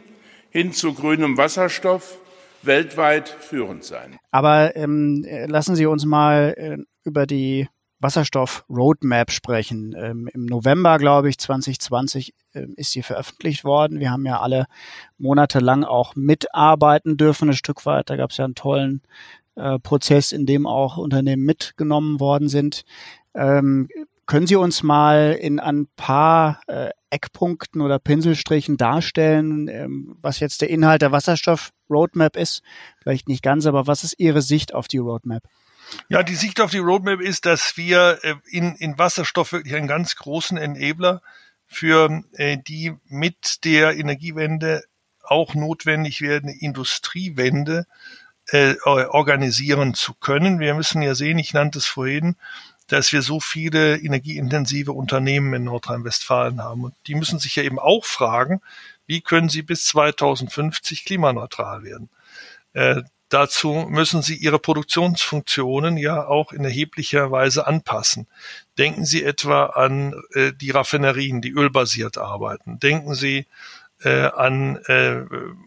D: hin zu grünem Wasserstoff weltweit führend sein.
B: Aber ähm, lassen Sie uns mal äh, über die Wasserstoff-Roadmap sprechen. Ähm, Im November, glaube ich, 2020 äh, ist sie veröffentlicht worden. Wir haben ja alle monatelang auch mitarbeiten dürfen, ein Stück weit. Da gab es ja einen tollen äh, Prozess, in dem auch Unternehmen mitgenommen worden sind. Ähm, können Sie uns mal in ein paar äh, Eckpunkten oder Pinselstrichen darstellen, ähm, was jetzt der Inhalt der Wasserstoff-Roadmap ist? Vielleicht nicht ganz, aber was ist Ihre Sicht auf die Roadmap?
C: Ja, die Sicht auf die Roadmap ist, dass wir äh, in, in Wasserstoff wirklich einen ganz großen Enabler für äh, die mit der Energiewende auch notwendig werdende Industriewende äh, organisieren zu können. Wir müssen ja sehen, ich nannte es vorhin, dass wir so viele energieintensive Unternehmen in Nordrhein-Westfalen haben. Und die müssen sich ja eben auch fragen, wie können sie bis 2050 klimaneutral werden? Äh, Dazu müssen sie ihre Produktionsfunktionen ja auch in erheblicher Weise anpassen. Denken Sie etwa an äh, die Raffinerien, die ölbasiert arbeiten. Denken Sie äh, an äh,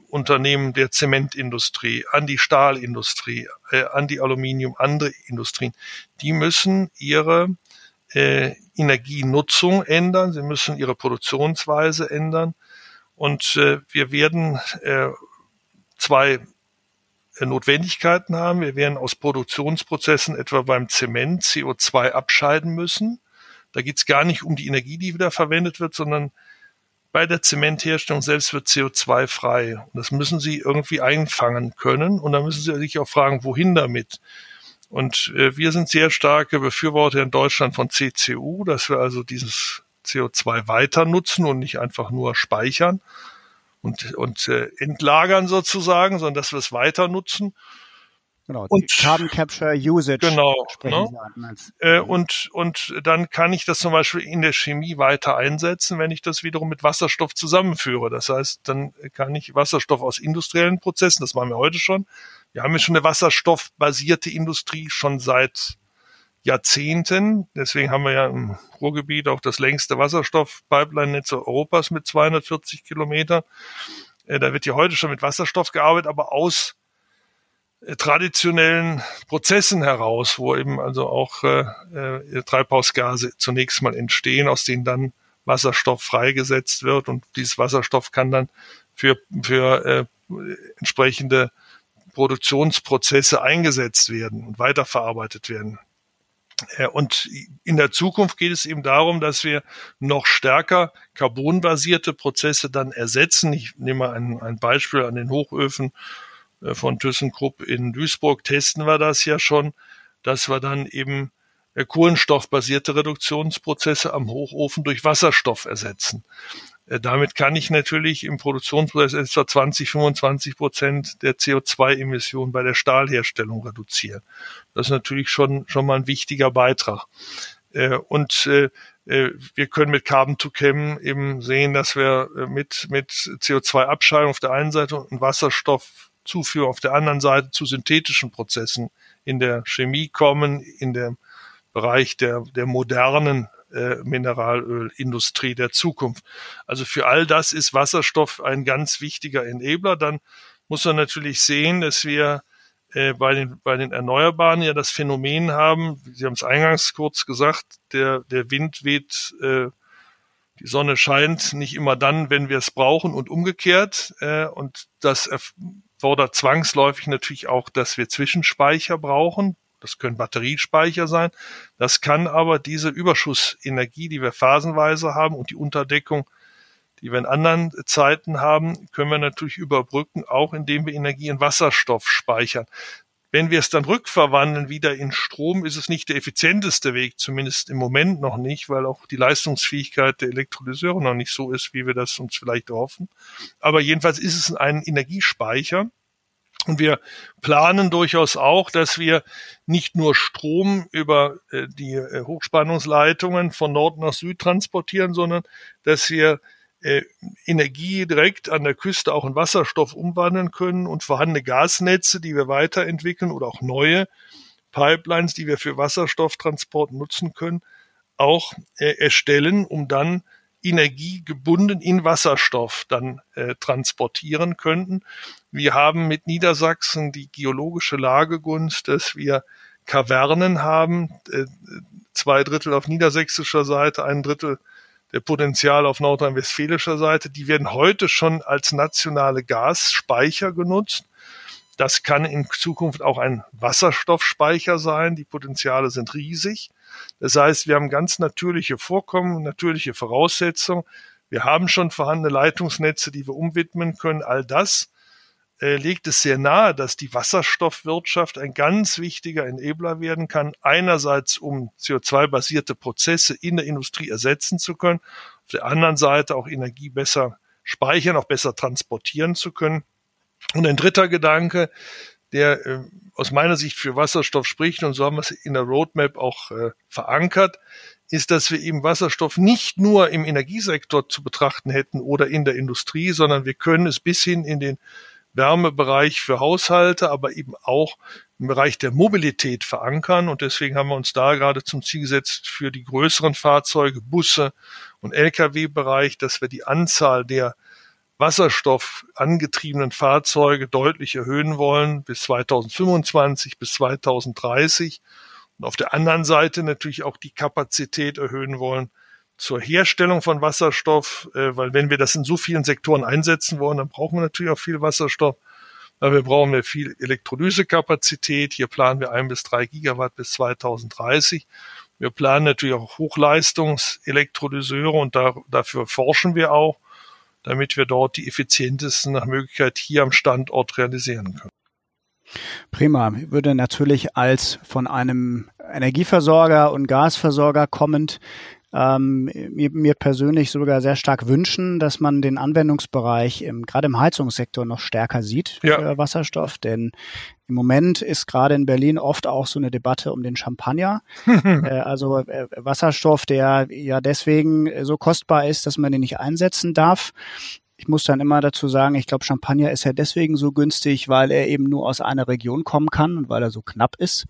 C: Unternehmen der Zementindustrie, an die Stahlindustrie, äh, an die Aluminium, andere Industrien. Die müssen ihre äh, Energienutzung ändern, sie müssen ihre Produktionsweise ändern. Und äh, wir werden äh, zwei Notwendigkeiten haben. Wir werden aus Produktionsprozessen etwa beim Zement CO2 abscheiden müssen. Da geht es gar nicht um die Energie, die wieder verwendet wird, sondern bei der Zementherstellung selbst wird CO2 frei. Und das müssen Sie irgendwie einfangen können. Und da müssen Sie sich auch fragen, wohin damit? Und äh, wir sind sehr starke Befürworter in Deutschland von CCU, dass wir also dieses CO2 weiter nutzen und nicht einfach nur speichern und, und äh, entlagern sozusagen, sondern dass wir es weiter nutzen.
B: Genau, und Carbon Capture Usage.
C: Genau. Ne? Äh, und, und dann kann ich das zum Beispiel in der Chemie weiter einsetzen, wenn ich das wiederum mit Wasserstoff zusammenführe. Das heißt, dann kann ich Wasserstoff aus industriellen Prozessen, das machen wir heute schon. Wir haben ja schon eine wasserstoffbasierte Industrie schon seit Jahrzehnten. Deswegen haben wir ja im Ruhrgebiet auch das längste Wasserstoff-Pipeline-Netz Europas mit 240 Kilometern. Äh, da wird ja heute schon mit Wasserstoff gearbeitet, aber aus äh, traditionellen Prozessen heraus, wo eben also auch äh, äh, Treibhausgase zunächst mal entstehen, aus denen dann Wasserstoff freigesetzt wird und dieses Wasserstoff kann dann für, für äh, entsprechende Produktionsprozesse eingesetzt werden und weiterverarbeitet werden. Äh, und in der Zukunft geht es eben darum, dass wir noch stärker carbonbasierte Prozesse dann ersetzen. Ich nehme mal ein, ein Beispiel an den Hochöfen äh, von ThyssenKrupp in Duisburg. Testen wir das ja schon, dass wir dann eben äh, kohlenstoffbasierte Reduktionsprozesse am Hochofen durch Wasserstoff ersetzen. Äh, damit kann ich natürlich im Produktionsprozess etwa 20, 25 Prozent der CO2-Emissionen bei der Stahlherstellung reduzieren. Das ist natürlich schon, schon mal ein wichtiger Beitrag. Äh, und äh, wir können mit Carbon to Chem eben sehen, dass wir mit, mit CO2-Abscheidung auf der einen Seite und Wasserstoffzuführung auf der anderen Seite zu synthetischen Prozessen in der Chemie kommen, in dem Bereich der, der modernen äh, Mineralölindustrie der Zukunft. Also für all das ist Wasserstoff ein ganz wichtiger Enabler. Dann muss man natürlich sehen, dass wir äh, bei, den, bei den Erneuerbaren ja das Phänomen haben, Sie haben es eingangs kurz gesagt, der, der Wind weht, äh, die Sonne scheint nicht immer dann, wenn wir es brauchen und umgekehrt. Äh, und das erfordert zwangsläufig natürlich auch, dass wir Zwischenspeicher brauchen. Das können Batteriespeicher sein. Das kann aber diese Überschussenergie, die wir phasenweise haben und die Unterdeckung die wir in anderen Zeiten haben, können wir natürlich überbrücken, auch indem wir Energie in Wasserstoff speichern. Wenn wir es dann rückverwandeln wieder in Strom, ist es nicht der effizienteste Weg, zumindest im Moment noch nicht, weil auch die Leistungsfähigkeit der Elektrolyseure noch nicht so ist, wie wir das uns vielleicht hoffen. Aber jedenfalls ist es ein Energiespeicher. Und wir planen durchaus auch, dass wir nicht nur Strom über äh, die äh, Hochspannungsleitungen von Nord nach Süd transportieren, sondern dass wir äh, Energie direkt an der Küste auch in Wasserstoff umwandeln können und vorhandene Gasnetze, die wir weiterentwickeln oder auch neue Pipelines, die wir für Wasserstofftransport nutzen können, auch erstellen, um dann Energie gebunden in Wasserstoff dann äh, transportieren könnten. Wir haben mit Niedersachsen die geologische Lagegunst, dass wir Kavernen haben, äh, zwei Drittel auf niedersächsischer Seite, ein Drittel der Potenzial auf nordrhein-westfälischer Seite, die werden heute schon als nationale Gasspeicher genutzt. Das kann in Zukunft auch ein Wasserstoffspeicher sein. Die Potenziale sind riesig. Das heißt, wir haben ganz natürliche Vorkommen, natürliche Voraussetzungen. Wir haben schon vorhandene Leitungsnetze, die wir umwidmen können. All das äh, legt es sehr nahe, dass die Wasserstoffwirtschaft ein ganz wichtiger Enabler werden kann. Einerseits, um CO2-basierte Prozesse in der Industrie ersetzen zu können, auf der anderen Seite auch Energie besser speichern, auch besser transportieren zu können. Und ein dritter Gedanke, der äh, aus meiner Sicht für Wasserstoff spricht, und so haben wir es in der Roadmap auch äh, verankert, ist, dass wir eben Wasserstoff nicht nur im Energiesektor zu betrachten hätten oder in der Industrie, sondern wir können es bis hin in den Wärmebereich für Haushalte, aber eben auch im Bereich der Mobilität verankern. Und deswegen haben wir uns da gerade zum Ziel gesetzt, für die größeren Fahrzeuge, Busse und Lkw-Bereich, dass wir die Anzahl der Wasserstoff angetriebenen Fahrzeuge deutlich erhöhen wollen bis 2025, bis 2030. Und auf der anderen Seite natürlich auch die Kapazität erhöhen wollen, zur Herstellung von Wasserstoff, äh, weil wenn wir das in so vielen Sektoren einsetzen wollen, dann brauchen wir natürlich auch viel Wasserstoff. Weil wir brauchen wir viel Elektrolysekapazität. Hier planen wir ein bis drei Gigawatt bis 2030. Wir planen natürlich auch Hochleistungselektrolyseure und da, dafür forschen wir auch, damit wir dort die effizientesten nach Möglichkeit hier am Standort realisieren können.
B: Prima. Würde natürlich als von einem Energieversorger und Gasversorger kommend ähm, mir, mir persönlich sogar sehr stark wünschen, dass man den Anwendungsbereich im, gerade im Heizungssektor noch stärker sieht ja. für Wasserstoff. Denn im Moment ist gerade in Berlin oft auch so eine Debatte um den Champagner. äh, also äh, Wasserstoff, der ja deswegen so kostbar ist, dass man den nicht einsetzen darf. Ich muss dann immer dazu sagen, ich glaube, Champagner ist ja deswegen so günstig, weil er eben nur aus einer Region kommen kann und weil er so knapp ist.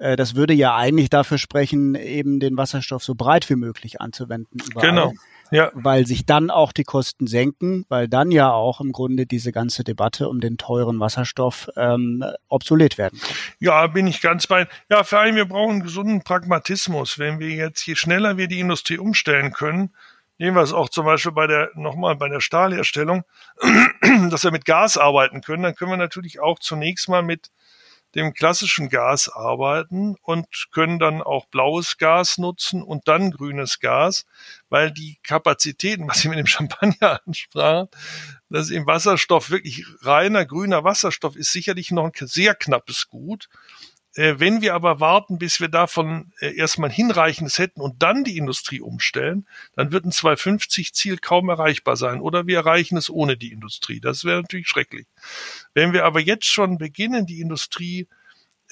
B: Äh, das würde ja eigentlich dafür sprechen, eben den Wasserstoff so breit wie möglich anzuwenden.
C: Überall. Genau. Ja.
B: Weil sich dann auch die Kosten senken, weil dann ja auch im Grunde diese ganze Debatte um den teuren Wasserstoff ähm, obsolet werden kann.
C: Ja, bin ich ganz bei. Ja, vor allem wir brauchen einen gesunden Pragmatismus. Wenn wir jetzt, je schneller wir die Industrie umstellen können, nehmen wir es auch zum Beispiel bei der, nochmal bei der Stahlherstellung, dass wir mit Gas arbeiten können, dann können wir natürlich auch zunächst mal mit dem klassischen Gas arbeiten und können dann auch blaues Gas nutzen und dann grünes Gas, weil die Kapazitäten, was Sie mit dem Champagner ansprachen, dass im Wasserstoff wirklich reiner grüner Wasserstoff ist sicherlich noch ein sehr knappes Gut. Äh, wenn wir aber warten, bis wir davon äh, erstmal hinreichendes hätten und dann die Industrie umstellen, dann wird ein 250-Ziel kaum erreichbar sein oder wir erreichen es ohne die Industrie. Das wäre natürlich schrecklich. Wenn wir aber jetzt schon beginnen, die Industrie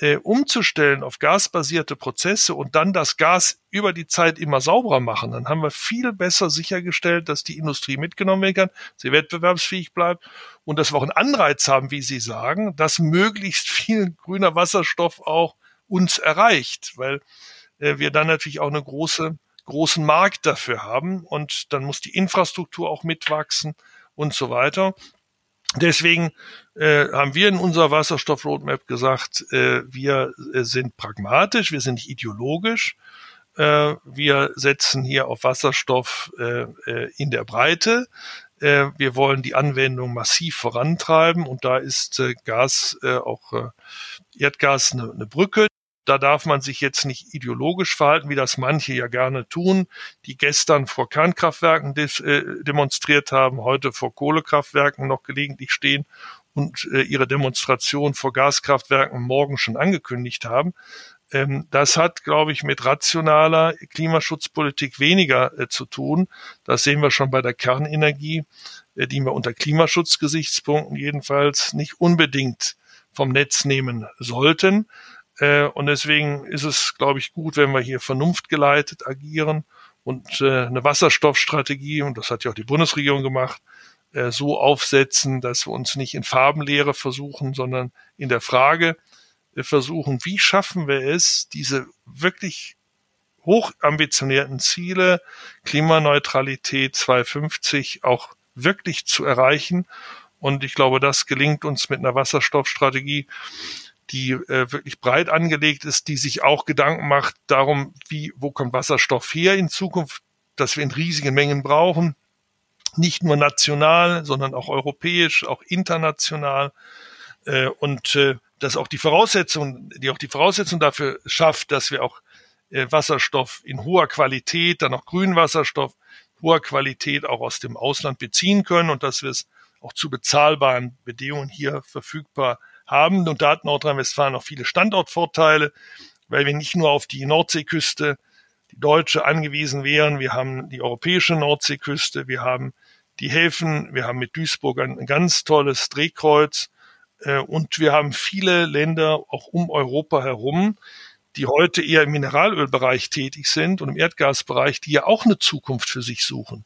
C: äh, umzustellen auf gasbasierte Prozesse und dann das Gas über die Zeit immer sauberer machen, dann haben wir viel besser sichergestellt, dass die Industrie mitgenommen werden kann, sie wettbewerbsfähig bleibt und dass wir auch einen Anreiz haben, wie Sie sagen, dass möglichst viel grüner Wasserstoff auch uns erreicht, weil äh, wir dann natürlich auch eine große großen Markt dafür haben und dann muss die Infrastruktur auch mitwachsen und so weiter. Deswegen äh, haben wir in unserer Wasserstoff-Roadmap gesagt, äh, wir äh, sind pragmatisch, wir sind nicht ideologisch. Äh, wir setzen hier auf Wasserstoff äh, äh, in der Breite. Äh, wir wollen die Anwendung massiv vorantreiben und da ist äh, Gas, äh, auch äh, Erdgas eine, eine Brücke. Da darf man sich jetzt nicht ideologisch verhalten, wie das manche ja gerne tun, die gestern vor Kernkraftwerken des, äh, demonstriert haben, heute vor Kohlekraftwerken noch gelegentlich stehen und äh, ihre Demonstration vor Gaskraftwerken morgen schon angekündigt haben. Ähm, das hat, glaube ich, mit rationaler Klimaschutzpolitik weniger äh, zu tun. Das sehen wir schon bei der Kernenergie, äh, die wir unter Klimaschutzgesichtspunkten jedenfalls nicht unbedingt vom Netz nehmen sollten. Äh, und deswegen ist es, glaube ich, gut, wenn wir hier vernunftgeleitet agieren und äh, eine Wasserstoffstrategie, und das hat ja auch die Bundesregierung gemacht, äh, so aufsetzen, dass wir uns nicht in Farbenlehre versuchen, sondern in der Frage versuchen, wie schaffen wir es, diese wirklich hochambitionierten Ziele, Klimaneutralität 2050 auch wirklich zu erreichen. Und ich glaube, das gelingt uns mit einer Wasserstoffstrategie, die äh, wirklich breit angelegt ist, die sich auch Gedanken macht darum, wie, wo kommt Wasserstoff her in Zukunft, dass wir in riesigen Mengen brauchen, nicht nur national, sondern auch europäisch, auch international. Äh, und äh, dass auch die Voraussetzung, die auch die Voraussetzung dafür schafft, dass wir auch äh, Wasserstoff in hoher Qualität, dann auch grünen Wasserstoff hoher Qualität auch aus dem Ausland beziehen können und dass wir es auch zu bezahlbaren Bedingungen hier verfügbar haben. Und da hat Nordrhein-Westfalen auch viele Standortvorteile, weil wir nicht nur auf die Nordseeküste, die deutsche, angewiesen wären. Wir haben die europäische Nordseeküste, wir haben die Häfen, wir haben mit Duisburg ein, ganz tolles Drehkreuz äh, und wir haben viele Länder auch um Europa herum, die heute eher im Mineralölbereich tätig sind und im Erdgasbereich, die ja auch eine Zukunft für sich suchen.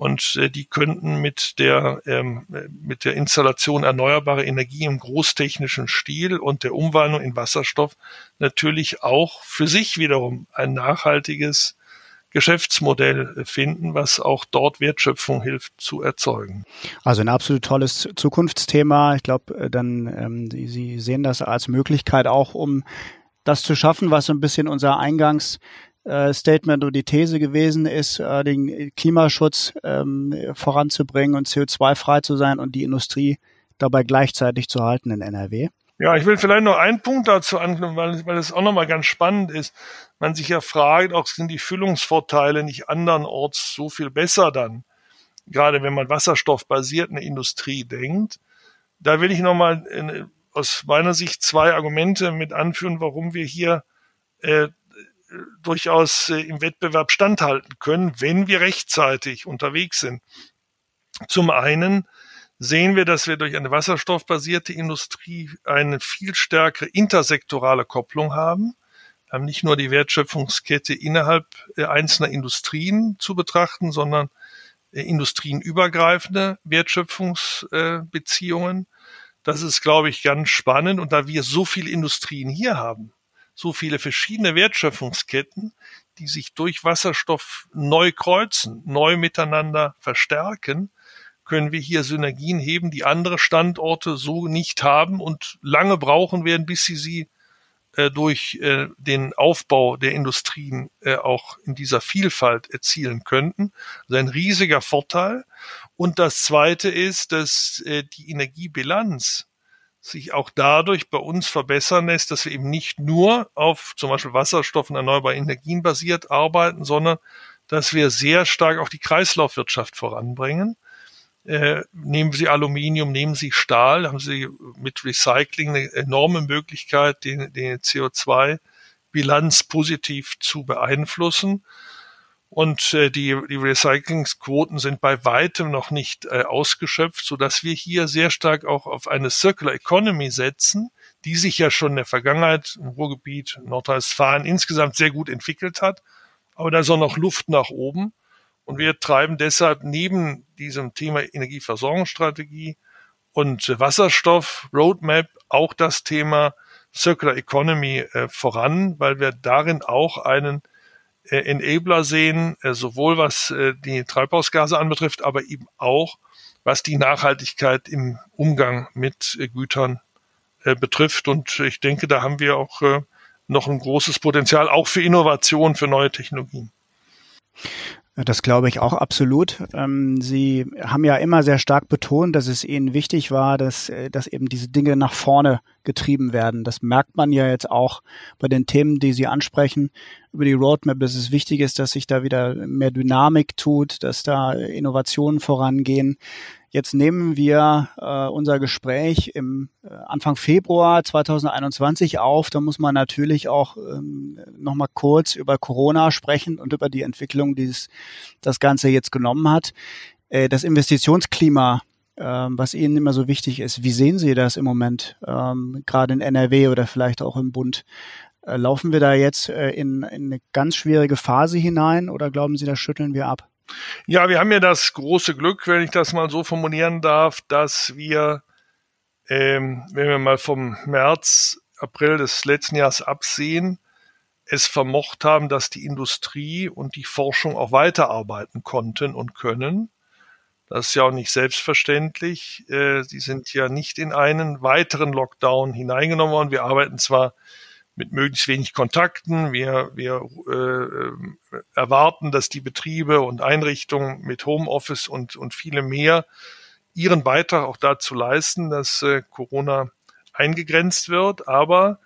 C: Und äh, die könnten mit der, ähm, mit der Installation erneuerbarer Energie im großtechnischen Stil und der Umwandlung in Wasserstoff natürlich auch für sich wiederum ein nachhaltiges Geschäftsmodell finden, was auch dort Wertschöpfung hilft zu erzeugen.
B: Also ein absolut tolles Zukunftsthema. Ich glaube, äh, dann ähm, Sie sehen das als Möglichkeit auch, um das zu schaffen, was so ein bisschen unser Eingangs äh, Statement und die These gewesen ist, äh, den Klimaschutz ähm, voranzubringen und CO2-frei zu sein und die Industrie dabei gleichzeitig zu halten in NRW.
C: Ja, ich will vielleicht noch einen Punkt dazu anknüpfen, weil, weil es auch nochmal ganz spannend ist. Man sich ja fragt, auch sind die Füllungsvorteile nicht andernorts so viel besser dann? Gerade wenn man wasserstoffbasiert eine Industrie denkt. Da will ich nochmal äh, aus meiner Sicht zwei Argumente mit anführen, warum wir hier äh, durchaus äh, im Wettbewerb standhalten können, wenn wir rechtzeitig unterwegs sind. Zum einen sehen wir, dass wir durch eine wasserstoffbasierte Industrie eine viel stärkere intersektorale Kopplung haben. Wir haben nicht nur die Wertschöpfungskette innerhalb äh, einzelner Industrien zu betrachten, sondern äh, industrienübergreifende Wertschöpfungsbeziehungen. Das ist, glaube ich, ganz spannend. Und da wir so viele Industrien hier haben, so viele verschiedene Wertschöpfungsketten, die sich durch Wasserstoff neu kreuzen, neu miteinander verstärken, können wir hier Synergien heben, die andere Standorte so nicht haben und lange brauchen werden, bis sie sie äh, durch äh, den Aufbau der Industrien äh, auch in dieser Vielfalt erzielen könnten. Also ein riesiger Vorteil. Und das Zweite ist, dass äh, die Energiebilanz sich auch dadurch bei uns verbessern lässt, dass wir eben nicht nur auf zum Beispiel Wasserstoff und erneuerbare Energien basiert arbeiten, sondern dass wir sehr stark auch die Kreislaufwirtschaft voranbringen. Äh, nehmen Sie Aluminium, nehmen Sie Stahl, haben Sie mit Recycling eine enorme Möglichkeit, den, den CO2-Bilanz positiv zu beeinflussen. Und äh, die, die Recyclingsquoten sind bei weitem noch nicht äh, ausgeschöpft, so dass wir hier sehr stark auch auf eine Circular Economy setzen, die sich ja schon in der Vergangenheit im Ruhrgebiet Nordrhein-Westfalen insgesamt sehr gut entwickelt hat. Aber da ist auch noch Luft nach oben. Und wir treiben deshalb neben diesem Thema Energieversorgungsstrategie und Wasserstoff Roadmap auch das Thema Circular Economy äh, voran, weil wir darin auch einen Enabler sehen, äh, sowohl was äh, die Treibhausgase anbetrifft, aber eben auch was die Nachhaltigkeit im Umgang mit Gütern betrifft. Und ich denke, da haben wir auch noch ein großes Potenzial, auch für Innovation, für neue Technologien.
B: Das glaube ich auch absolut. Ähm, Sie haben ja immer sehr stark betont, dass es Ihnen wichtig war, dass, äh, dass eben diese Dinge nach vorne getrieben werden. Das merkt man ja jetzt auch bei den Themen, die Sie ansprechen über die Roadmap, dass es wichtig ist, dass sich da wieder mehr Dynamik tut, dass da Innovationen vorangehen. Jetzt nehmen wir äh, unser Gespräch im äh, Anfang Februar 2021 auf. Da muss man natürlich auch ähm, noch mal kurz über Corona sprechen und über die Entwicklung, die es, das Ganze jetzt genommen hat. Äh, das Investitionsklima ähm, was Ihnen immer so wichtig ist. Wie sehen Sie das im Moment, ähm, gerade in NRW oder vielleicht auch im Bund? Äh, laufen wir da jetzt äh, in, in eine ganz schwierige Phase hinein oder glauben Sie, das schütteln wir ab?
C: Ja, wir haben ja das große Glück, wenn ich das mal so formulieren darf, dass wir, ähm, wenn wir mal vom März, April des letzten Jahres absehen, es vermocht haben, dass die Industrie und die Forschung auch weiterarbeiten konnten und können. Das ist ja auch nicht selbstverständlich. Äh, sie sind ja nicht in einen weiteren Lockdown hineingenommen worden. Wir arbeiten zwar mit möglichst wenig Kontakten. Wir, wir äh, erwarten, dass die Betriebe und Einrichtungen mit Homeoffice und, und viele mehr ihren Beitrag auch dazu leisten, dass äh, Corona eingegrenzt wird. Aber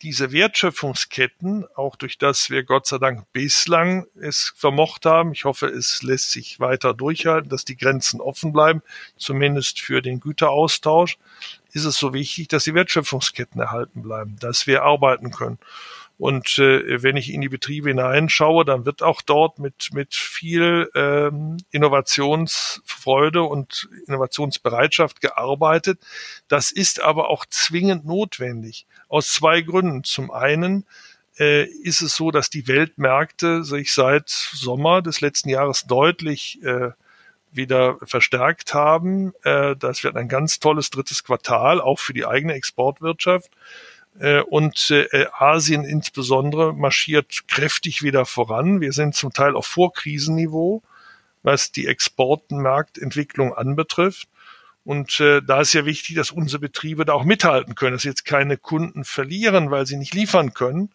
C: diese Wertschöpfungsketten, auch durch das wir Gott sei Dank bislang es vermocht haben, ich hoffe, es lässt sich weiter durchhalten, dass die Grenzen offen bleiben, zumindest für den Güteraustausch, ist es so wichtig, dass die Wertschöpfungsketten erhalten bleiben, dass wir arbeiten können. Und äh, wenn ich in die Betriebe hineinschaue, dann wird auch dort mit, mit viel ähm, Innovationsfreude und Innovationsbereitschaft gearbeitet. Das ist aber auch zwingend notwendig. Aus zwei Gründen. Zum einen äh, ist es so, dass die Weltmärkte sich seit Sommer des letzten Jahres deutlich äh, wieder verstärkt haben. Äh, das wird ein ganz tolles drittes Quartal, auch für die eigene Exportwirtschaft. Äh, und äh, Asien insbesondere marschiert kräftig wieder voran. Wir sind zum Teil auf Vorkrisenniveau, was die Exportmarktentwicklung anbetrifft. Und äh, da ist ja wichtig, dass unsere Betriebe da auch mithalten können, dass jetzt keine Kunden verlieren, weil sie nicht liefern können.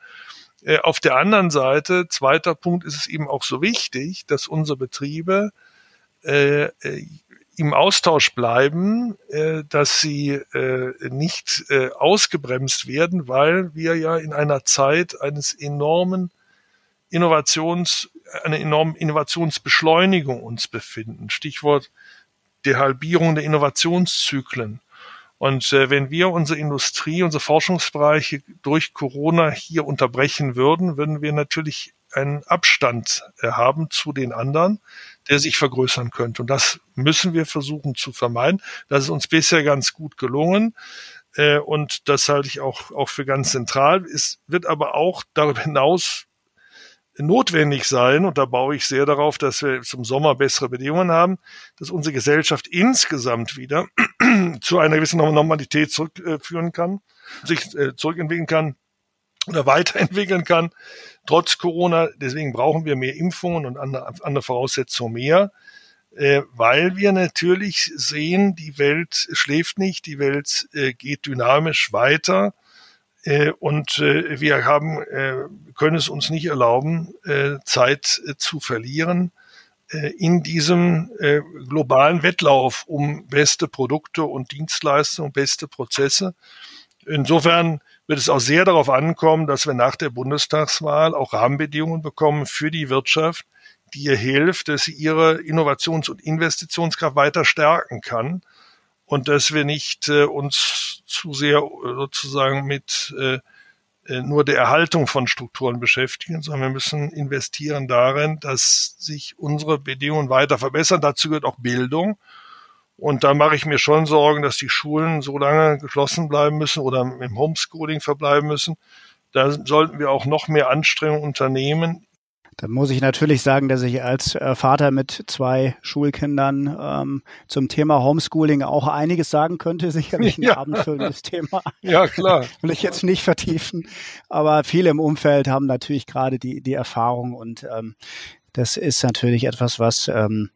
C: Auf der anderen Seite, zweiter Punkt, ist es eben auch so wichtig, dass unsere Betriebe äh, äh im Austausch bleiben, äh, dass sie äh, nicht äh, ausgebremst werden, weil wir ja in einer Zeit eines enormen Innovations, einer enormen Innovationsbeschleunigung uns befinden. Stichwort der Halbierung der Innovationszyklen. Und äh, wenn wir unsere Industrie, unsere Forschungsbereiche durch Corona hier unterbrechen würden, würden wir natürlich einen Abstand äh, haben zu den anderen, der sich vergrößern könnte. Und das müssen wir versuchen zu vermeiden. Das ist uns bisher ganz gut gelungen. Äh, und das halte ich auch, auch für ganz zentral. Es wird aber auch darüber hinaus notwendig sein, und da baue ich sehr darauf, dass wir zum Sommer bessere Bedingungen haben, dass unsere Gesellschaft insgesamt wieder zu einer gewissen Normalität zurückführen kann, sich äh, zurückentwickeln kann oder weiterentwickeln kann, trotz Corona. Deswegen brauchen wir mehr Impfungen und andere, Voraussetzungen mehr, äh, weil wir natürlich sehen, die Welt schläft nicht, die Welt äh, geht dynamisch weiter. Äh, und wir haben, können es uns nicht erlauben, Zeit zu verlieren in diesem globalen Wettlauf um beste Produkte und Dienstleistungen, beste Prozesse. Insofern wird es auch sehr darauf ankommen, dass wir nach der Bundestagswahl auch Rahmenbedingungen bekommen für die Wirtschaft, die ihr hilft, dass sie ihre Innovations- und Investitionskraft weiter stärken kann und dass wir nicht äh, uns zu sehr äh, sozusagen mit äh, äh, nur der Erhaltung von Strukturen beschäftigen, sondern wir müssen investieren darin, dass sich unsere Bedingungen weiter verbessern. Dazu gehört auch Bildung. Und da mache ich mir schon Sorgen, dass die Schulen so lange geschlossen bleiben müssen oder im Homeschooling verbleiben müssen. Da sollten wir auch noch mehr Anstrengungen unternehmen,
B: da muss ich natürlich sagen, dass ich als äh, Vater mit zwei Schulkindern ähm, zum Thema Homeschooling auch einiges sagen könnte. Sicherlich ein ja. abendfüllendes Thema.
C: Ja, klar.
B: Will ich jetzt nicht vertiefen. Aber viele im Umfeld haben natürlich gerade die, die Erfahrung und ähm, das ist natürlich etwas, was ähm,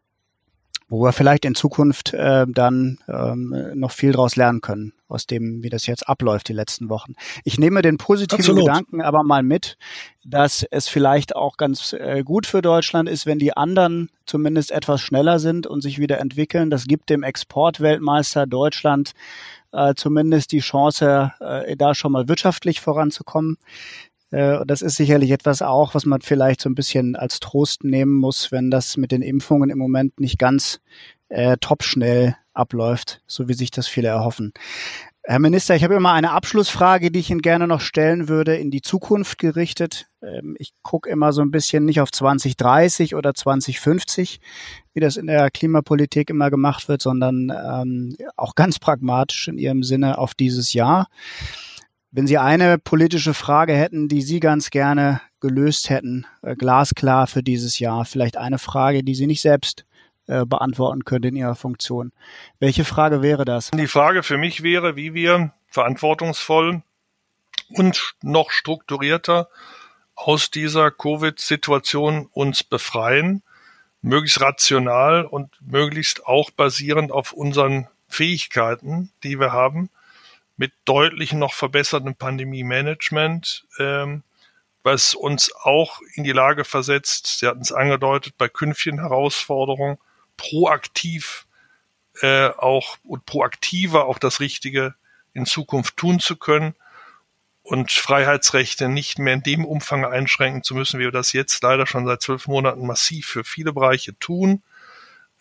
B: wo wir vielleicht in Zukunft äh, dann ähm, noch viel daraus lernen können, aus dem, wie das jetzt abläuft die letzten Wochen. Ich nehme den positiven Absolut. Gedanken aber mal mit, dass es vielleicht auch ganz äh, gut für Deutschland ist, wenn die anderen zumindest etwas schneller sind und sich wieder entwickeln. Das gibt dem Exportweltmeister Deutschland äh, zumindest die Chance, äh, da schon mal wirtschaftlich voranzukommen. Äh, das ist sicherlich etwas auch, was man vielleicht so ein bisschen als Trost nehmen muss, wenn das mit den Impfungen im Moment nicht ganz äh, top schnell abläuft, so wie sich das viele erhoffen. Herr Minister, ich habe immer eine Abschlussfrage, die ich Ihnen gerne noch stellen würde, in die Zukunft gerichtet. Ähm, ich gucke immer so ein bisschen nicht auf 2030 oder 2050, wie das in der Klimapolitik immer gemacht wird, sondern ähm, auch ganz pragmatisch in Ihrem Sinne auf dieses Jahr. Wenn Sie eine politische Frage hätten, die Sie ganz gerne gelöst hätten, äh, glasklar für dieses Jahr, vielleicht eine Frage, die Sie nicht selbst äh, beantworten können in Ihrer Funktion. Welche Frage wäre das?
C: Die Frage für mich wäre, wie wir verantwortungsvoll und noch strukturierter aus dieser Covid-Situation uns befreien, möglichst rational und möglichst auch basierend auf unseren Fähigkeiten, die wir haben, mit deutlich noch verbessertem Pandemie-Management, ähm, was uns auch in die Lage versetzt, Sie hatten es angedeutet, bei künftigen Herausforderungen proaktiv äh, auch und proaktiver auch das Richtige in Zukunft tun zu können und Freiheitsrechte nicht mehr in dem Umfang einschränken zu müssen, wie wir das jetzt leider schon seit zwölf Monaten massiv für viele Bereiche tun.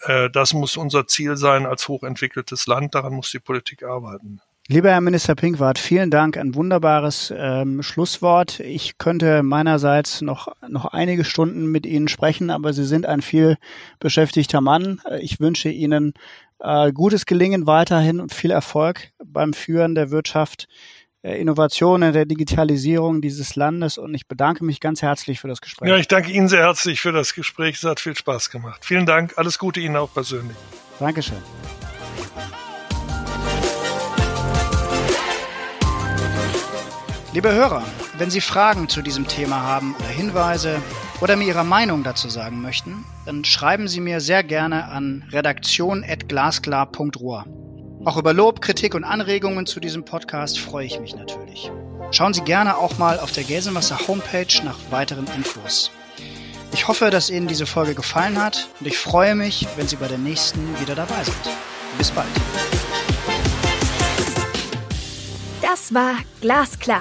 C: Äh, das muss unser Ziel sein als hochentwickeltes Land. Daran muss die Politik arbeiten.
B: Lieber Herr Minister Pinkwart, vielen Dank. Ein wunderbares ähm, Schlusswort. Ich könnte meinerseits noch, noch einige Stunden mit Ihnen sprechen, aber Sie sind ein viel beschäftigter Mann. Ich wünsche Ihnen äh, gutes Gelingen weiterhin und viel Erfolg beim Führen der Wirtschaft, äh, Innovationen, der Digitalisierung dieses Landes und ich bedanke mich ganz herzlich für das Gespräch.
C: Ja, ich danke Ihnen sehr herzlich für das Gespräch. Es hat viel Spaß gemacht. Vielen Dank. Alles Gute Ihnen auch persönlich.
B: Dankeschön. Liebe Hörer, wenn Sie Fragen zu diesem Thema haben oder Hinweise oder mir Ihre Meinung dazu sagen möchten, dann schreiben Sie mir sehr gerne an redaktion.glasklar.ruhr. Auch über Lob, Kritik und Anregungen zu diesem Podcast freue ich mich natürlich. Schauen Sie gerne auch mal auf der Gelsenwasser Homepage nach weiteren Infos. Ich hoffe, dass Ihnen diese Folge gefallen hat und ich freue mich, wenn Sie bei der nächsten wieder dabei sind. Bis bald.
A: Das war Glasklar